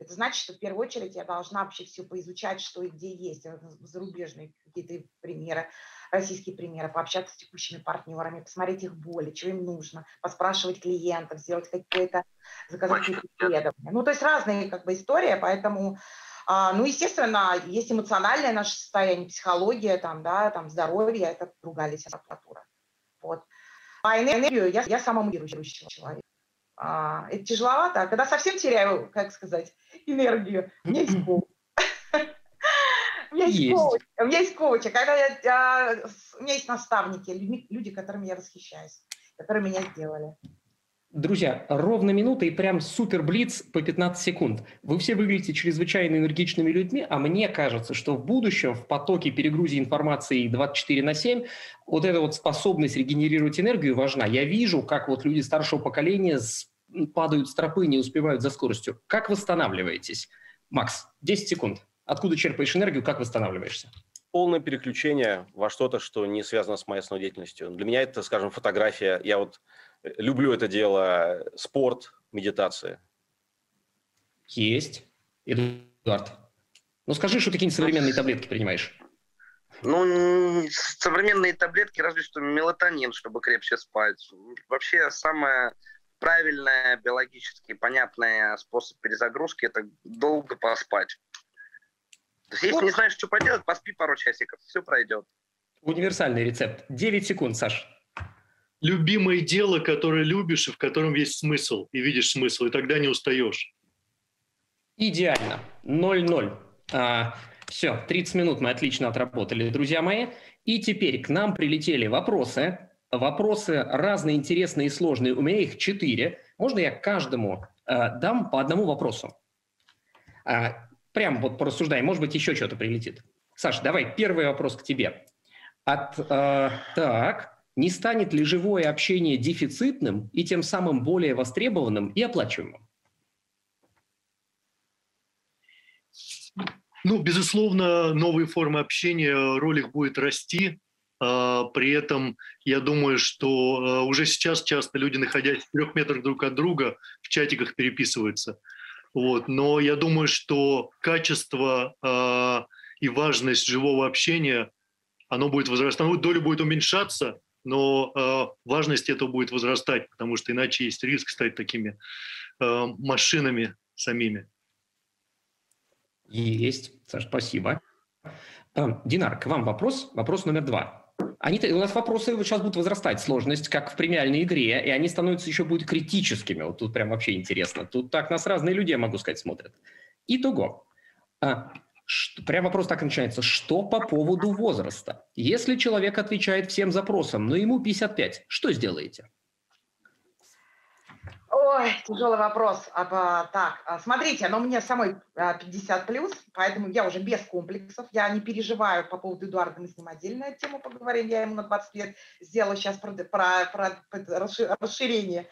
это значит, что в первую очередь я должна вообще все поизучать, что и где есть, э, зарубежные какие-то примеры, российские примеры, пообщаться с текущими партнерами, посмотреть их боли, что им нужно, поспрашивать клиентов, сделать какие-то, заказать какие-то исследования. Ну, то есть разные как бы истории, поэтому а, ну, естественно, есть эмоциональное наше состояние, психология, там, да, там, здоровье, это другая литература. Вот. А энергию я, я самомодирующий человек. А, это тяжеловато. А когда совсем теряю, как сказать, энергию, меня [CLEARS THROAT] есть. Меня есть коуч. У меня есть коуч. Когда я, у меня есть наставники, люди, которыми я восхищаюсь, которые меня сделали. Друзья, ровно минута и прям супер блиц по 15 секунд. Вы все выглядите чрезвычайно энергичными людьми, а мне кажется, что в будущем в потоке перегрузи информации 24 на 7 вот эта вот способность регенерировать энергию важна. Я вижу, как вот люди старшего поколения падают с тропы, не успевают за скоростью. Как восстанавливаетесь? Макс, 10 секунд. Откуда черпаешь энергию, как восстанавливаешься? Полное переключение во что-то, что не связано с моей основной деятельностью. Для меня это, скажем, фотография. Я вот э, люблю это дело. Спорт, медитация. Есть. Эдуард. Ну скажи, что ты какие-нибудь современные таблетки принимаешь. Ну, современные таблетки, разве что мелатонин, чтобы крепче спать. Вообще, самое правильный, биологически понятный способ перезагрузки – это долго поспать. То есть, если не знаешь, что поделать, поспи пару часиков, все пройдет. Универсальный рецепт. 9 секунд, Саш. Любимое дело, которое любишь и в котором есть смысл, и видишь смысл, и тогда не устаешь. Идеально. 0-0. А, все, 30 минут мы отлично отработали, друзья мои. И теперь к нам прилетели вопросы Вопросы разные, интересные и сложные. У меня их четыре. Можно я каждому э, дам по одному вопросу? Э, прям вот порассуждаем. Может быть, еще что-то прилетит. Саша, давай, первый вопрос к тебе. От, э, так, не станет ли живое общение дефицитным и тем самым более востребованным и оплачиваемым? Ну, безусловно, новые формы общения, роль их будет расти. А, при этом я думаю, что а, уже сейчас часто люди, находясь в трех метрах друг от друга, в чатиках переписываются. Вот. Но я думаю, что качество э, и важность живого общения, оно будет возрастать. Доля будет уменьшаться, но э, важность этого будет возрастать, потому что иначе есть риск стать такими э, машинами самими. Есть. Саш, спасибо. Динар, к вам вопрос. Вопрос номер два. Они, у нас вопросы сейчас будут возрастать, сложность, как в премиальной игре, и они становятся еще будут критическими. Вот тут прям вообще интересно. Тут так нас разные люди, я могу сказать, смотрят. Итого. А, что, прям вопрос так начинается. Что по поводу возраста? Если человек отвечает всем запросам, но ему 55, что сделаете? Ой, тяжелый вопрос. А, так, а, смотрите, но мне самой 50 а, плюс, поэтому я уже без комплексов. Я не переживаю по поводу Эдуарда, мы с ним отдельную тему поговорим. Я ему на 20 лет сделала сейчас про, про, про, про расширение.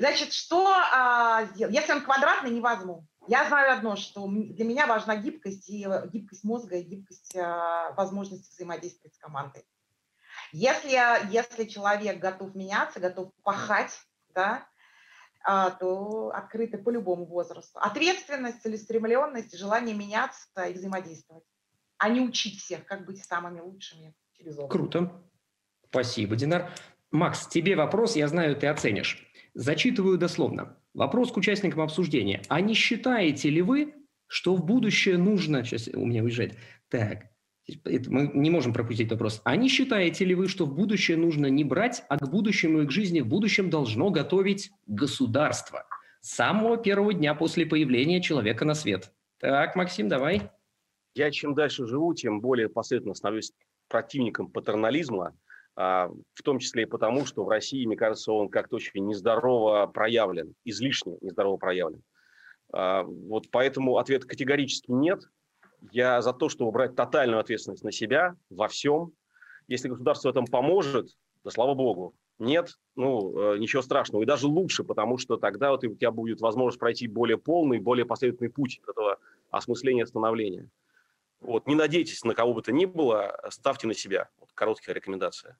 Значит, что а, Если он квадратный, не возьму. Я знаю одно, что для меня важна гибкость, и гибкость мозга, и гибкость а, возможности взаимодействовать с командой. Если, если человек готов меняться, готов пахать, да, то открыты по любому возрасту. Ответственность, целеустремленность, желание меняться и взаимодействовать, а не учить всех, как быть самыми лучшими через опыт. Круто. Спасибо, Динар. Макс, тебе вопрос, я знаю, ты оценишь. Зачитываю дословно. Вопрос к участникам обсуждения. А не считаете ли вы, что в будущее нужно... Сейчас у меня уезжает. Так, мы не можем пропустить вопрос. А не считаете ли вы, что в будущее нужно не брать, а к будущему и к жизни в будущем должно готовить государство? С самого первого дня после появления человека на свет. Так, Максим, давай. Я чем дальше живу, тем более последовательно становлюсь противником патернализма, а, в том числе и потому, что в России, мне кажется, он как-то очень нездорово проявлен, излишне нездорово проявлен. А, вот поэтому ответ категорически нет – Я за то, чтобы брать тотальную ответственность на себя во всем. Если государство в этом поможет, да слава богу. Нет, ну, э, ничего страшного. И даже лучше, потому что тогда вот у тебя будет возможность пройти более полный, более последовательный путь этого осмысления становления. Вот, не надейтесь на кого бы то ни было, ставьте на себя. Вот, короткая рекомендация.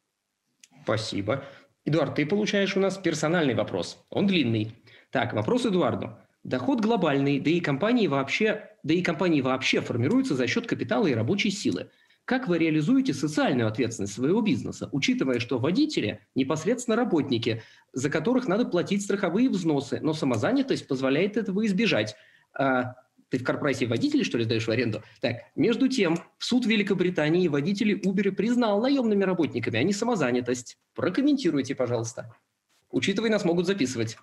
Спасибо. Эдуард, ты получаешь у нас персональный вопрос. Он длинный. Так, вопрос Эдуарду. Доход глобальный, да и компании вообще, да и компании вообще формируются за счет капитала и рабочей силы. Как вы реализуете социальную ответственность своего бизнеса, учитывая, что водители непосредственно работники, за которых надо платить страховые взносы, но самозанятость позволяет этого избежать? А, ты в корпорации водителей, что ли, сдаешь в аренду? Так, между тем, суд Великобритании водителей Uber признал наемными работниками, а не самозанятость. Прокомментируйте, пожалуйста. Учитывая, нас могут записывать.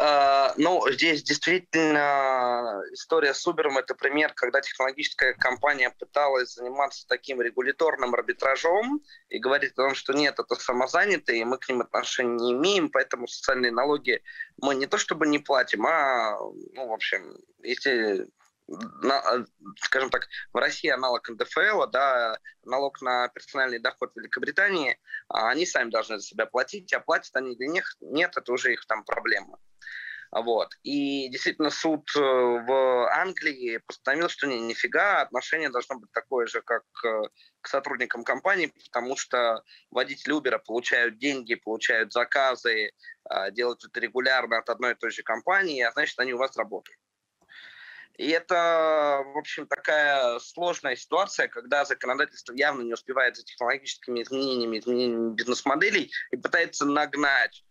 А, ну, здесь действительно история с Uber – это пример, когда технологическая компания пыталась заниматься таким регуляторным арбитражом и говорит о том, что нет, это самозанятые, мы к ним отношения не имеем, поэтому социальные налоги мы не то чтобы не платим, а, ну, в общем, если на, скажем так, в России аналог НДФЛ, да, налог на персональный доход Великобритании, а они сами должны за себя платить, а платят они для них нет, это уже их там проблема. Вот. И действительно суд э, в Англии постановил, что не, нифига, отношение должно быть такое же, как э, к сотрудникам компании, потому что водители Uber получают деньги, получают заказы, э, делают это регулярно от одной и той же компании, а значит, они у вас работают. И это, в общем, такая сложная ситуация, когда законодательство явно не успевает за технологическими изменениями, изменениями бизнес-моделей и пытается нагнать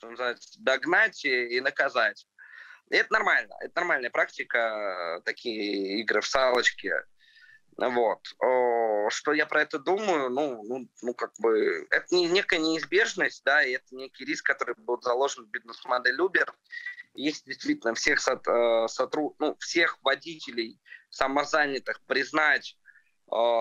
что называется, догнать и наказать. И это нормально, это нормальная практика, такие игры в салочки. Вот. Что я про это думаю? Ну, ну, ну как бы, это не, некая неизбежность, да, и это некий риск, который был заложен в бизнес-модель Uber. Если действительно всех, э, сотруд, ну, всех водителей самозанятых признать Э,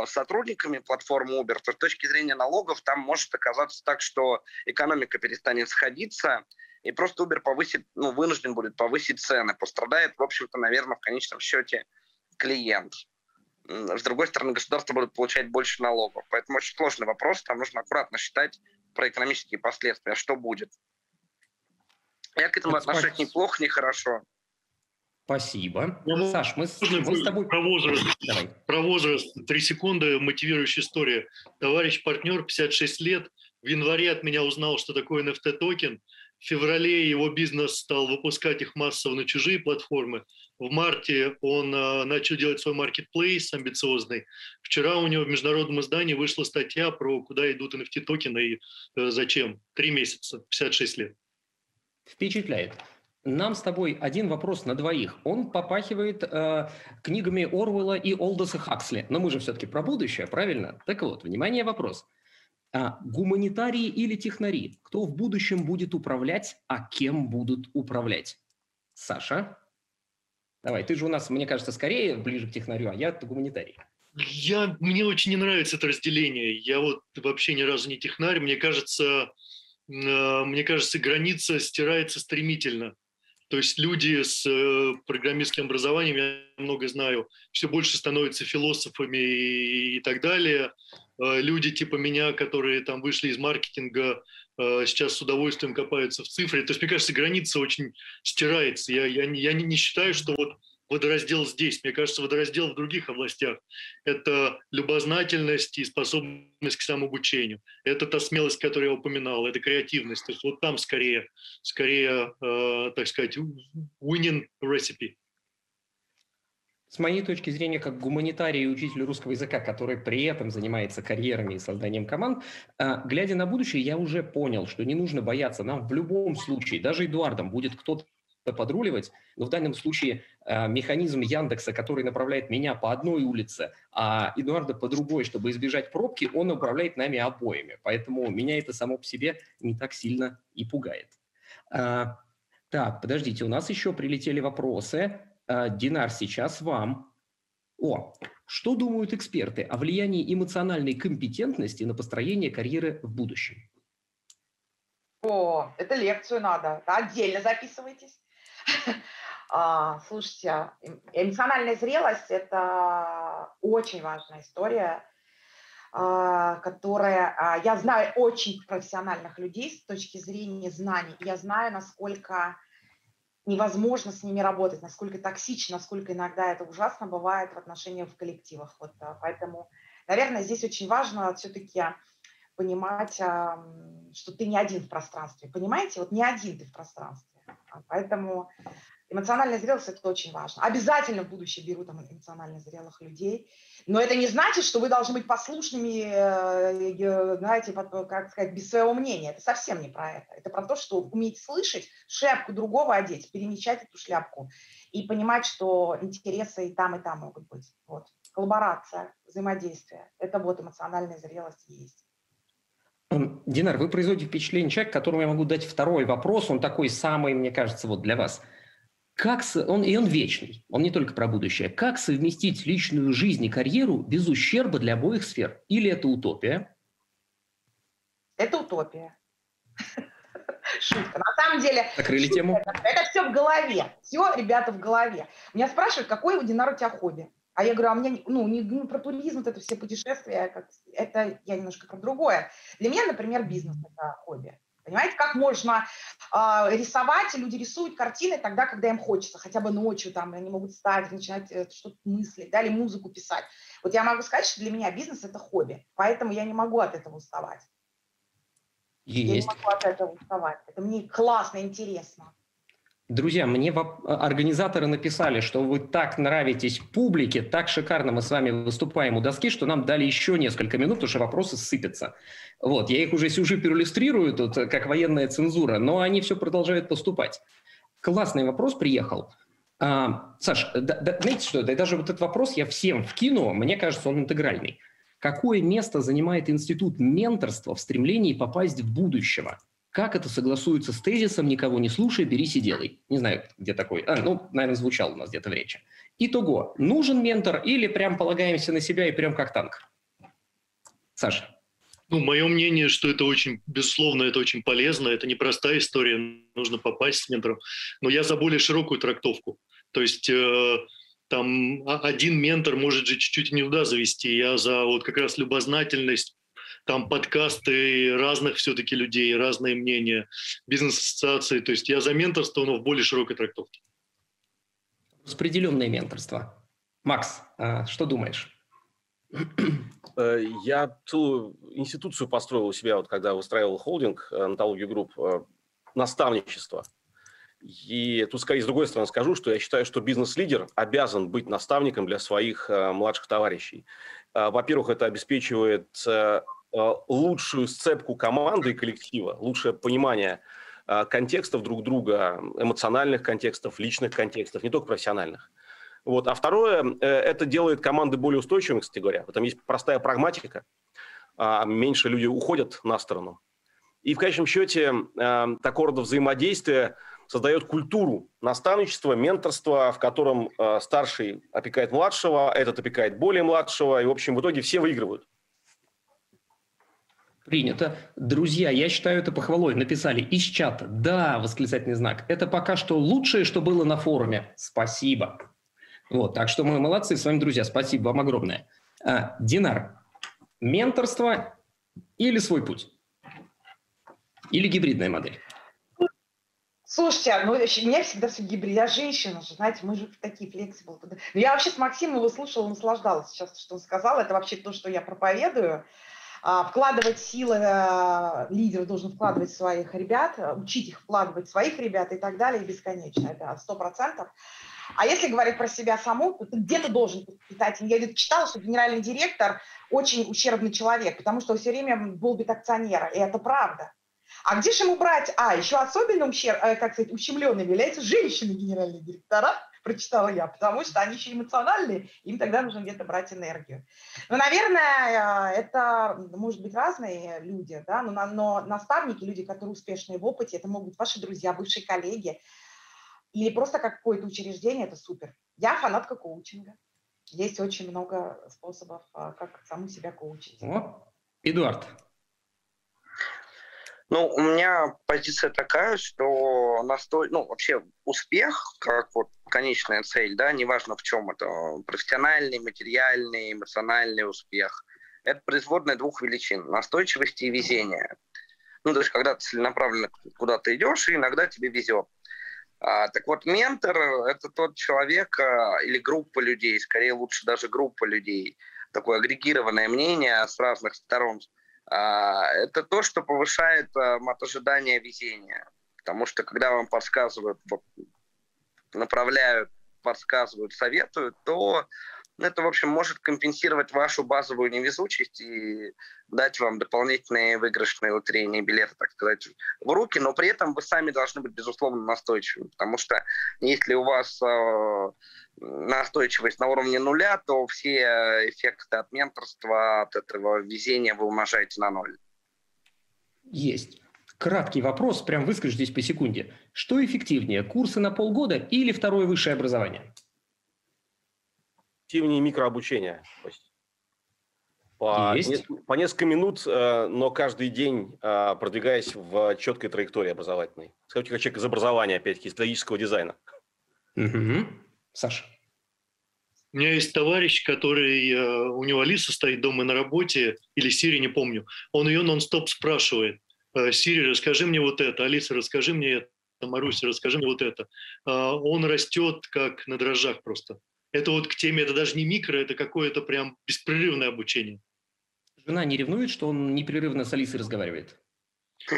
сотрудниками платформы Uber, то с точки зрения налогов там может оказаться так, что экономика перестанет сходиться, и просто Uber повысит, ну, вынужден будет повысить цены. Пострадает, в общем-то, наверное, в конечном счете клиент. С другой стороны, государство будет получать больше налогов. Поэтому очень сложный вопрос. Там нужно аккуратно считать про экономические последствия, что будет. Я к этому отношусь неплохо, нехорошо. Спасибо. Я Саш, мы, мы с тобой... Про возраст. Давай. Про возраст. Три секунды. Мотивирующая история. Товарищ партнер, 56 лет. В январе от меня узнал, что такое NFT-токен. В феврале его бизнес стал выпускать их массово на чужие платформы. В марте он э, начал делать свой маркетплейс амбициозный. Вчера у него в международном издании вышла статья про куда идут NFT-токены и э, зачем. Три месяца, 56 лет. Впечатляет нам с тобой один вопрос на двоих. Он попахивает э, книгами Орвелла и Олдоса Хаксли. Но мы же все-таки про будущее, правильно? Так вот, внимание, вопрос. А, гуманитарии или технари? Кто в будущем будет управлять, а кем будут управлять? Саша? Давай, ты же у нас, мне кажется, скорее ближе к технарю, а я гуманитарий. Я, мне очень не нравится это разделение. Я вот вообще ни разу не технарь. Мне кажется, э, мне кажется, граница стирается стремительно. То есть люди с э, программистским образованием, я много знаю, все больше становятся философами и, так далее. Э, люди типа меня, которые там вышли из маркетинга, э, сейчас с удовольствием копаются в цифре. То есть, мне кажется, граница очень стирается. Я, я, я не считаю, что вот водораздел здесь. Мне кажется, водораздел в других областях. Это любознательность и способность к самообучению. Это та смелость, которую я упоминал, это креативность. То есть вот там скорее, скорее э, так сказать, winning recipe. С моей точки зрения, как гуманитарий и учитель русского языка, который при этом занимается карьерами и созданием команд, э, глядя на будущее, я уже понял, что не нужно бояться. Нам в любом случае, даже Эдуардом, будет кто-то подруливать, но в данном случае э, механизм Яндекса, который направляет меня по одной улице, а Эдуарда по другой, чтобы избежать пробки, он управляет нами обоими. Поэтому меня это само по себе не так сильно и пугает. А, так, подождите, у нас еще прилетели вопросы. А, Динар, сейчас вам. О, что думают эксперты о влиянии эмоциональной компетентности на построение карьеры в будущем? О, это лекцию надо. Отдельно записывайтесь. [LAUGHS] А, слушайте, эм, эмоциональная зрелость – это очень важная история, а, которая… А, я знаю очень профессиональных людей с точки зрения знаний. Я знаю, насколько невозможно с ними работать, насколько токсично, насколько иногда это ужасно бывает в отношениях в коллективах. Вот, поэтому, наверное, здесь очень важно все-таки понимать, что ты не один в пространстве. Понимаете? Вот не один ты в пространстве. Поэтому Эмоциональная зрелость – это очень важно. Обязательно в будущее беру там эмоционально зрелых людей. Но это не значит, что вы должны быть послушными, э, э, знаете, как сказать, без своего мнения. Это совсем не про это. Это про то, что уметь слышать, шляпку другого одеть, перемещать эту шляпку и понимать, что интересы и там, и там могут быть. Вот. Коллаборация, взаимодействие – это вот эмоциональная зрелость есть. Динар, вы производите впечатление человека, которому я могу дать второй вопрос. Он такой самый, мне кажется, вот для вас – как, он, и он вечный, он не только про будущее. Как совместить личную жизнь и карьеру без ущерба для обоих сфер? Или это утопия? Это утопия. [LAUGHS] Шутка. На самом деле... Закрыли шутка, тему. Это, все в голове. Все, ребята, в голове. Меня спрашивают, какой, у Динар, у тебя хобби? А я говорю, а мне, ну, не, не про туризм, вот это все путешествия, как, это я немножко про другое. Для меня, например, бизнес – это хобби. Понимаете, как можно э, рисовать, люди рисуют картины тогда, когда им хочется, хотя бы ночью там они могут встать, начинать э, что-то мыслить, да, или музыку писать. Вот я могу сказать, что для меня бизнес – это хобби, поэтому я не могу от этого уставать. Есть. Я не могу от этого уставать. Это мне классно, интересно. Друзья, мне организаторы написали, что вы так нравитесь публике, так шикарно мы с вами выступаем у доски, что нам дали еще несколько минут, потому вопросы сыпятся. Вот, я их уже сюжи переиллюстрирую тут, как военная цензура, но они все продолжают поступать. Классный вопрос приехал. А, Саш, да, да, знаете что, да, даже вот этот вопрос я всем вкину, мне кажется, он интегральный. Какое место занимает институт менторства в стремлении попасть в будущего? Как это согласуется с тезисом «никого не слушай, берись и делай»? Не знаю, где такой. А, ну, наверное, звучал у нас где-то в речи. Итого, нужен ментор или прям полагаемся на себя и прям как танк? Саша. Ну, мое мнение, что это очень, безусловно, это очень полезно. Это непростая история, нужно попасть с ментором. Но я за более широкую трактовку. То есть э, там один ментор может же чуть-чуть не туда завести. Я за вот как раз любознательность, там подкасты разных все-таки людей, разные мнения, бизнес-ассоциации. То есть я за менторство, но в более широкой трактовке. Распределенное менторство. Макс, а что думаешь? Э, я целую институцию построил у себя, вот когда устраивал холдинг, э, антологию групп, э, наставничество. И тут скорее с другой стороны скажу, что я считаю, что бизнес-лидер обязан быть наставником для своих младших товарищей. Во-первых, это обеспечивает Э, лучшую сцепку команды и коллектива, лучшее понимание э, контекстов друг друга, эмоциональных контекстов, личных контекстов, не только профессиональных. Вот. А второе, э, это делает команды более устойчивыми, кстати говоря. В этом есть простая прагматика. А меньше люди уходят на сторону. И в конечном счете такого рода взаимодействие создает культуру наставничества, менторства, в котором старший опекает младшего, этот опекает более младшего, и, в общем, в итоге все выигрывают. Принято. Друзья, я считаю это похвалой. Написали из чата. Да, восклицательный знак. Это пока что лучшее, что было на форуме. Спасибо. Вот, так что мы молодцы с вами, друзья. Спасибо вам огромное. А, Динар, менторство или свой путь? Или гибридная модель? Слушайте, ну, у меня всегда все гибрид. Я женщина же, знаете, мы же такие флексибл. Я вообще с Максимом его слушала, наслаждалась сейчас, что он сказал. Это вообще то, что я проповедую. А, вкладывать силы, э, лидер должен вкладывать своих ребят, э, учить их вкладывать своих ребят и так далее, бесконечно, это сто процентов. А если говорить про себя саму, то ты где-то должен питать. Я читала, что генеральный директор очень ущербный человек, потому что все время долбит акционера, и это правда. А где же ему брать? А, еще особенно ущерб, э, как сказать, ущемленными являются женщины генеральные директора, прочитала я, потому что они еще эмоциональные, им тогда нужно где-то брать энергию. Ну, наверное, э, это, может быть, разные люди, да, но, но наставники, люди, которые успешные в опыте, это могут быть ваши друзья, бывшие коллеги, или просто какое-то учреждение, это супер. Я фанатка коучинга. Есть очень много способов, э, как саму себя коучить. О, Эдуард, Ну, у меня позиция такая, что настой, ну, вообще успех, как вот конечная цель, да, неважно в чем это, профессиональный, материальный, эмоциональный успех, это производная двух величин – настойчивости и везения. Ну, то есть, когда ты целенаправленно куда-то идешь, и иногда тебе везет. А, так вот, ментор – это тот человек а, или группа людей, скорее лучше даже группа людей, такое агрегированное мнение с разных сторон – это то, что повышает а, от везения. Потому что когда вам подсказывают, направляют, подсказывают, советуют, то это, в общем, может компенсировать вашу базовую невезучесть и дать вам дополнительные выигрышные лотерейные билеты, так сказать, в руки, но при этом вы сами должны быть, безусловно, настойчивыми, потому что если у вас э, настойчивость на уровне нуля, то все эффекты от менторства, от этого везения вы умножаете на ноль. Есть. Краткий вопрос, прям выскажитесь по секунде. Что эффективнее, курсы на полгода или второе высшее образование? Эффективнее микрообучение. По, Есть. по несколько минут, э, но каждый день э, продвигаясь в четкой траектории образовательной. Скажите, как человек из образования, опять-таки, из стратегического дизайна. Угу. Саша. У меня есть товарищ, который, э, у него Алиса стоит дома на работе, или Сири, не помню. Он ее нон-стоп спрашивает. «Э, Сири, расскажи мне вот это. Алиса, расскажи мне это. Маруся, расскажи мне вот это. Он растет как на дрожжах просто. Это вот к теме, это даже не микро, это какое-то прям беспрерывное обучение. Жена не ревнует, что он непрерывно с Алисой разговаривает? [LAUGHS]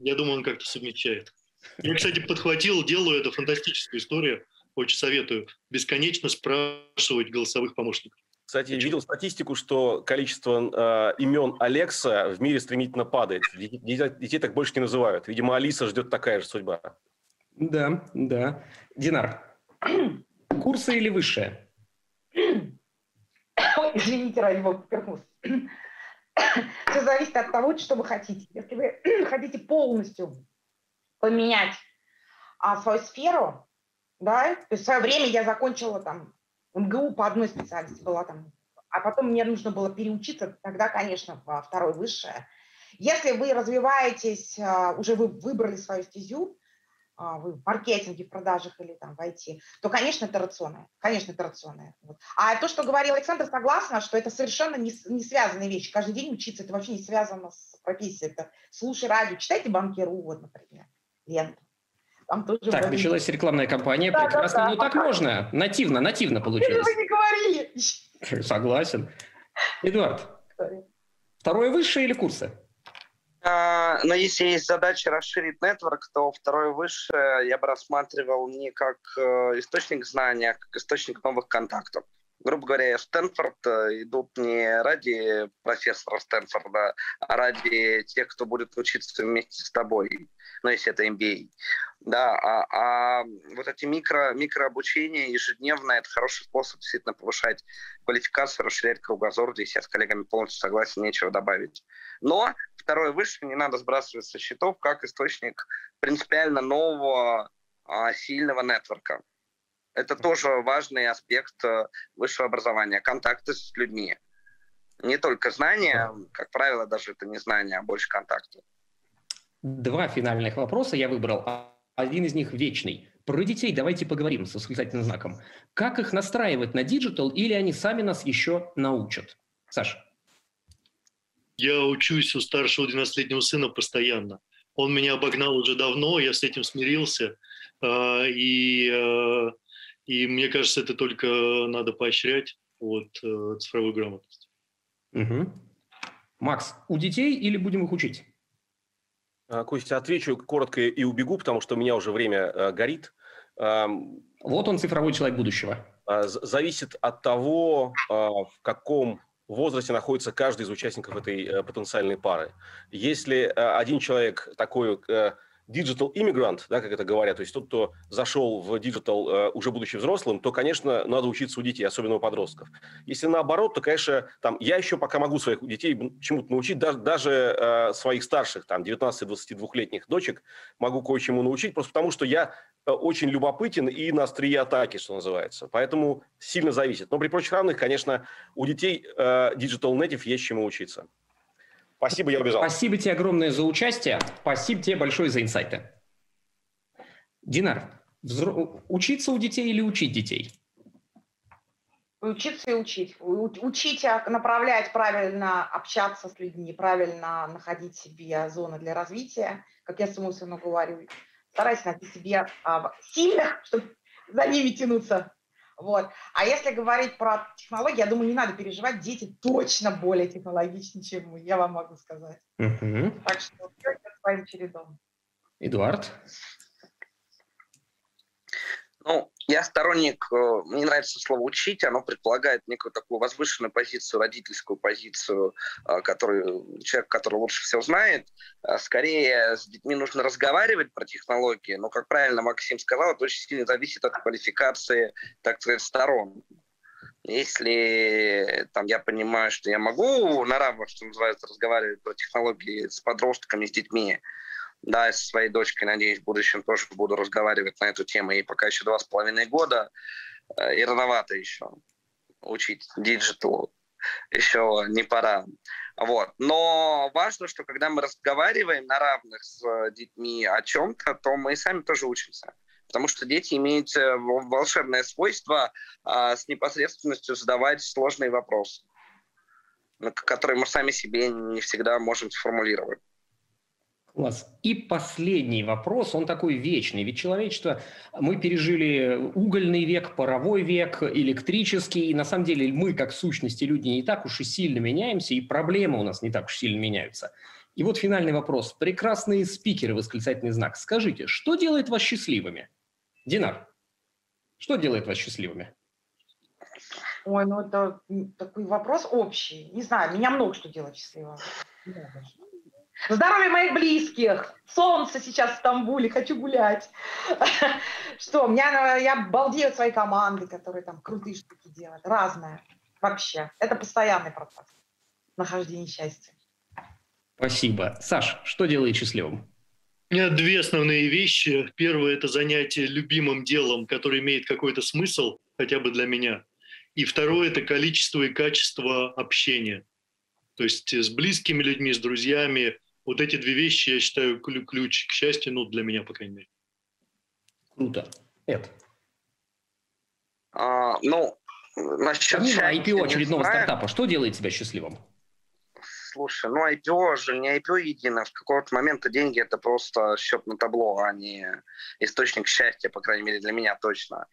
Я думаю, он как-то совмещает. Я, кстати, подхватил, делаю это фантастическую историю очень советую бесконечно спрашивать голосовых помощников. Кстати, я видел статистику, что количество э, имен Алекса в мире стремительно падает. Детей, детей так больше не называют. Видимо, Алиса ждет такая же судьба. Да, да. Динар, курсы или высшее? [COUGHS] Извините, ради бога, поперхнулся. [COUGHS] Все зависит от того, что вы хотите. Если вы [COUGHS] хотите полностью поменять а, свою сферу, да, то есть в свое время я закончила там МГУ по одной специальности была там, а потом мне нужно было переучиться, тогда, конечно, во второй высшее. Если вы развиваетесь, а, уже вы выбрали свою стезю, вы в маркетинге, в продажах или там в IT, то, конечно, это рационное. Конечно, это рационное. Вот. А то, что говорил Александр, согласна, что это совершенно не, не связанные вещи. Каждый день учиться, это вообще не связано с профессией. Это слушай радио, читайте банкиру, вот, например, ленту. Там тоже так, были... началась рекламная кампания, да, прекрасно. Да, да, ну так можно, нативно, нативно получилось. Вы не говорили. Согласен. Эдуард, второе высшее или курсы? А, но если есть задача расширить нетворк, то второе высшее я бы рассматривал не как э, источник знания, а как источник новых контактов грубо говоря, Стэнфорд э, идут не ради профессора Стэнфорда, а ради тех, кто будет учиться вместе с тобой, ну, если это MBA. Да, а, а вот эти микро, микрообучения ежедневное – это хороший способ действительно повышать квалификацию, расширять кругозор. Здесь я с коллегами полностью согласен, нечего добавить. Но второе выше не надо сбрасывать со счетов как источник принципиально нового а, сильного нетворка. Это тоже важный аспект э, высшего образования, контакты с людьми. Не только знания, как правило, даже это не знания, а больше контакты. Два финальных вопроса я выбрал. А один из них вечный. Про детей давайте поговорим с восклицательным знаком. Как их настраивать на digital или они сами нас еще научат? Саша. Я учусь у старшего 12-летнего сына постоянно. Он меня обогнал уже давно, я с этим смирился. А, и э, и мне кажется, это только надо поощрять вот, э, цифровую грамотность. Угу. Макс, у детей или будем их учить? А, Костя, отвечу коротко и убегу, потому что у меня уже время э, горит. Вот он, цифровой человек будущего. А, зависит от того, в каком возрасте находится каждый из участников этой э, потенциальной пары. Если один человек такой digital immigrant, да, как это говорят, то есть тот, кто зашел в digital э, уже будучи взрослым, то, конечно, надо учиться у детей, особенно у подростков. Если наоборот, то, конечно, там, я еще пока могу своих детей чему-то научить, даже, даже э, своих старших, там, 19-22-летних дочек могу кое-чему научить, просто потому что я э, очень любопытен и на острие атаки, что называется. Поэтому сильно зависит. Но при прочих равных, конечно, у детей э, digital native есть чему учиться. Спасибо, я убежал. Спасибо тебе огромное за участие. Спасибо тебе большое за инсайты. Динар, взро... учиться у детей или учить детей? Учиться и учить. Учить, а, направлять правильно, общаться с людьми, правильно находить себе зоны для развития, как я своему сыну говорю. Старайся найти себе а, сильных, чтобы за ними тянуться. Вот. А если говорить про технологии, я думаю, не надо переживать, дети точно более технологичны, чем мы, я вам могу сказать. Угу. Так что все своим чередом. Эдуард? Ну, я сторонник, э, мне нравится слово «учить», оно предполагает некую такую возвышенную позицию, родительскую позицию, э, которую, человек, который лучше всего знает. Э, скорее, с детьми нужно разговаривать про технологии, но, как правильно Максим сказал, это очень сильно зависит от квалификации, так сказать, сторон. Если там, я понимаю, что я могу на равных, что называется, разговаривать про технологии с подростками, с детьми, да, со своей дочкой, надеюсь, в будущем тоже буду разговаривать на эту тему. И пока еще два с половиной года, э, и рановато еще учить digital у. Еще не пора. Вот. Но важно, что когда мы разговариваем на равных с детьми о чем-то, то мы сами тоже учимся. Потому что дети имеют э, волшебное свойство а, с непосредственностью задавать сложные вопросы, которые мы сами себе не всегда можем сформулировать. Класс. И последний вопрос, он такой вечный. Ведь человечество, мы пережили угольный век, паровой век, электрический, и на самом деле мы, как сущности, люди, не так уж и сильно меняемся, и проблемы у нас не так уж сильно меняются. И вот финальный вопрос. Прекрасные спикеры, восклицательный знак. Скажите, что делает вас счастливыми? Динар, что делает вас счастливыми? Ой, ну это такой вопрос общий. Не знаю, меня много что делает счастливым. Здоровье моих близких. Солнце сейчас в Стамбуле, хочу гулять. [LAUGHS] Что, меня, я балдею от своей команды, которые там крутые штуки делают. Разное. Вообще. Это постоянный процесс нахождения счастья. Спасибо. Саш, что делает счастливым? У меня две основные вещи. Первое – это занятие любимым делом, которое имеет какой-то смысл, хотя бы для меня. И второе – это количество и качество общения. То есть с близкими людьми, с друзьями, вот эти две вещи, я считаю, ключ к счастью, ну, для меня, по крайней мере. Круто. Эд. А, ну, насчет... Помимо IPO очередного стартапа, что делает тебя счастливым? Слушай, ну IPO же не IPO едино. В какого-то момента деньги это просто счет на табло, а не источник счастья, по крайней мере, для меня точно.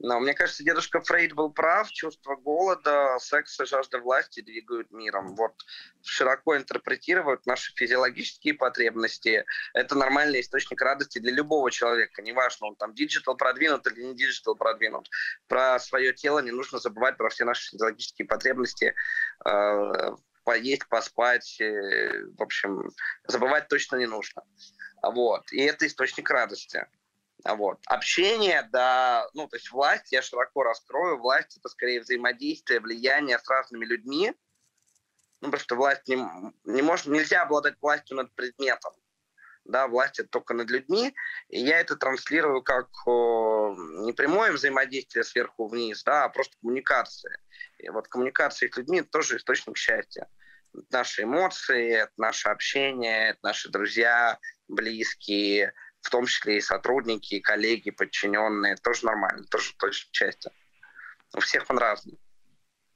Но мне кажется, дедушка Фрейд был прав. Чувство голода, секс и жажда власти двигают миром. Вот широко интерпретировать наши физиологические потребности. Это нормальный источник радости для любого человека. Неважно, он там digital продвинут или не digital продвинут. Про свое тело не нужно забывать про все наши физиологические потребности. Э, поесть, поспать. Э, в общем, забывать точно не нужно. Вот. И это источник радости. Вот. Общение, да, ну, то есть власть, я широко раскрою, власть это скорее взаимодействие, влияние с разными людьми, ну, потому что власть не, не может, нельзя обладать властью над предметом, да, власть это только над людьми, и я это транслирую как о, не прямое взаимодействие сверху вниз, да, а просто коммуникация. И вот коммуникация с людьми это тоже источник счастья. Это наши эмоции, это наше общение, это наши друзья, близкие, в том числе и сотрудники, и коллеги, подчиненные, тоже нормально, тоже точно части. У всех он разный.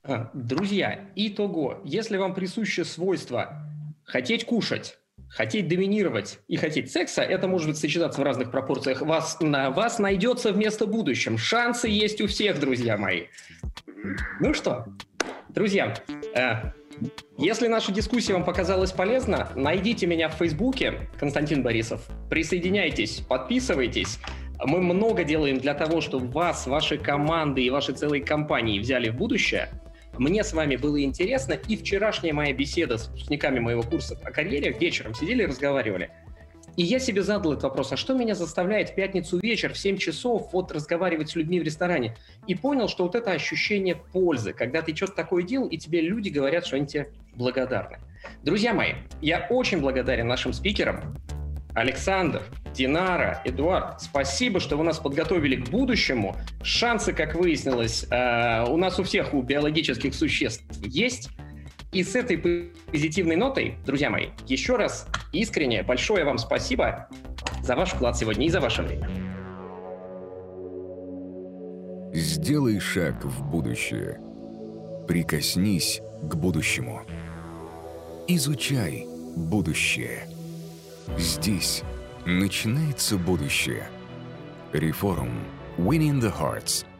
А, друзья, итого, если вам присуще свойство хотеть кушать, хотеть доминировать и хотеть секса, это может быть сочетаться в разных пропорциях. Вас, на вас найдется вместо будущем. Шансы есть у всех, друзья мои. Ну что, друзья, э, если наша дискуссия вам показалась полезна, найдите меня в Фейсбуке, Константин Борисов. Присоединяйтесь, подписывайтесь. Мы много делаем для того, чтобы вас, ваши команды и ваши целые компании взяли в будущее. Мне с вами было интересно, и вчерашняя моя беседа с выпускниками моего курса о карьере вечером сидели и разговаривали – и я себе задал этот вопрос, а что меня заставляет в пятницу вечер в 7 часов вот разговаривать с людьми в ресторане? И понял, что вот это ощущение пользы, когда ты что-то такое делал, и тебе люди говорят, что они тебе благодарны. Друзья мои, я очень благодарен нашим спикерам. Александр, Динара, Эдуард, спасибо, что вы нас подготовили к будущему. Шансы, как выяснилось, э, у нас у всех, у биологических существ есть. И с этой позитивной нотой, друзья мои, еще раз искренне большое вам спасибо за ваш вклад сегодня и за ваше время. Сделай шаг в будущее. Прикоснись к будущему. Изучай будущее. Здесь начинается будущее. Реформ. Winning the Hearts –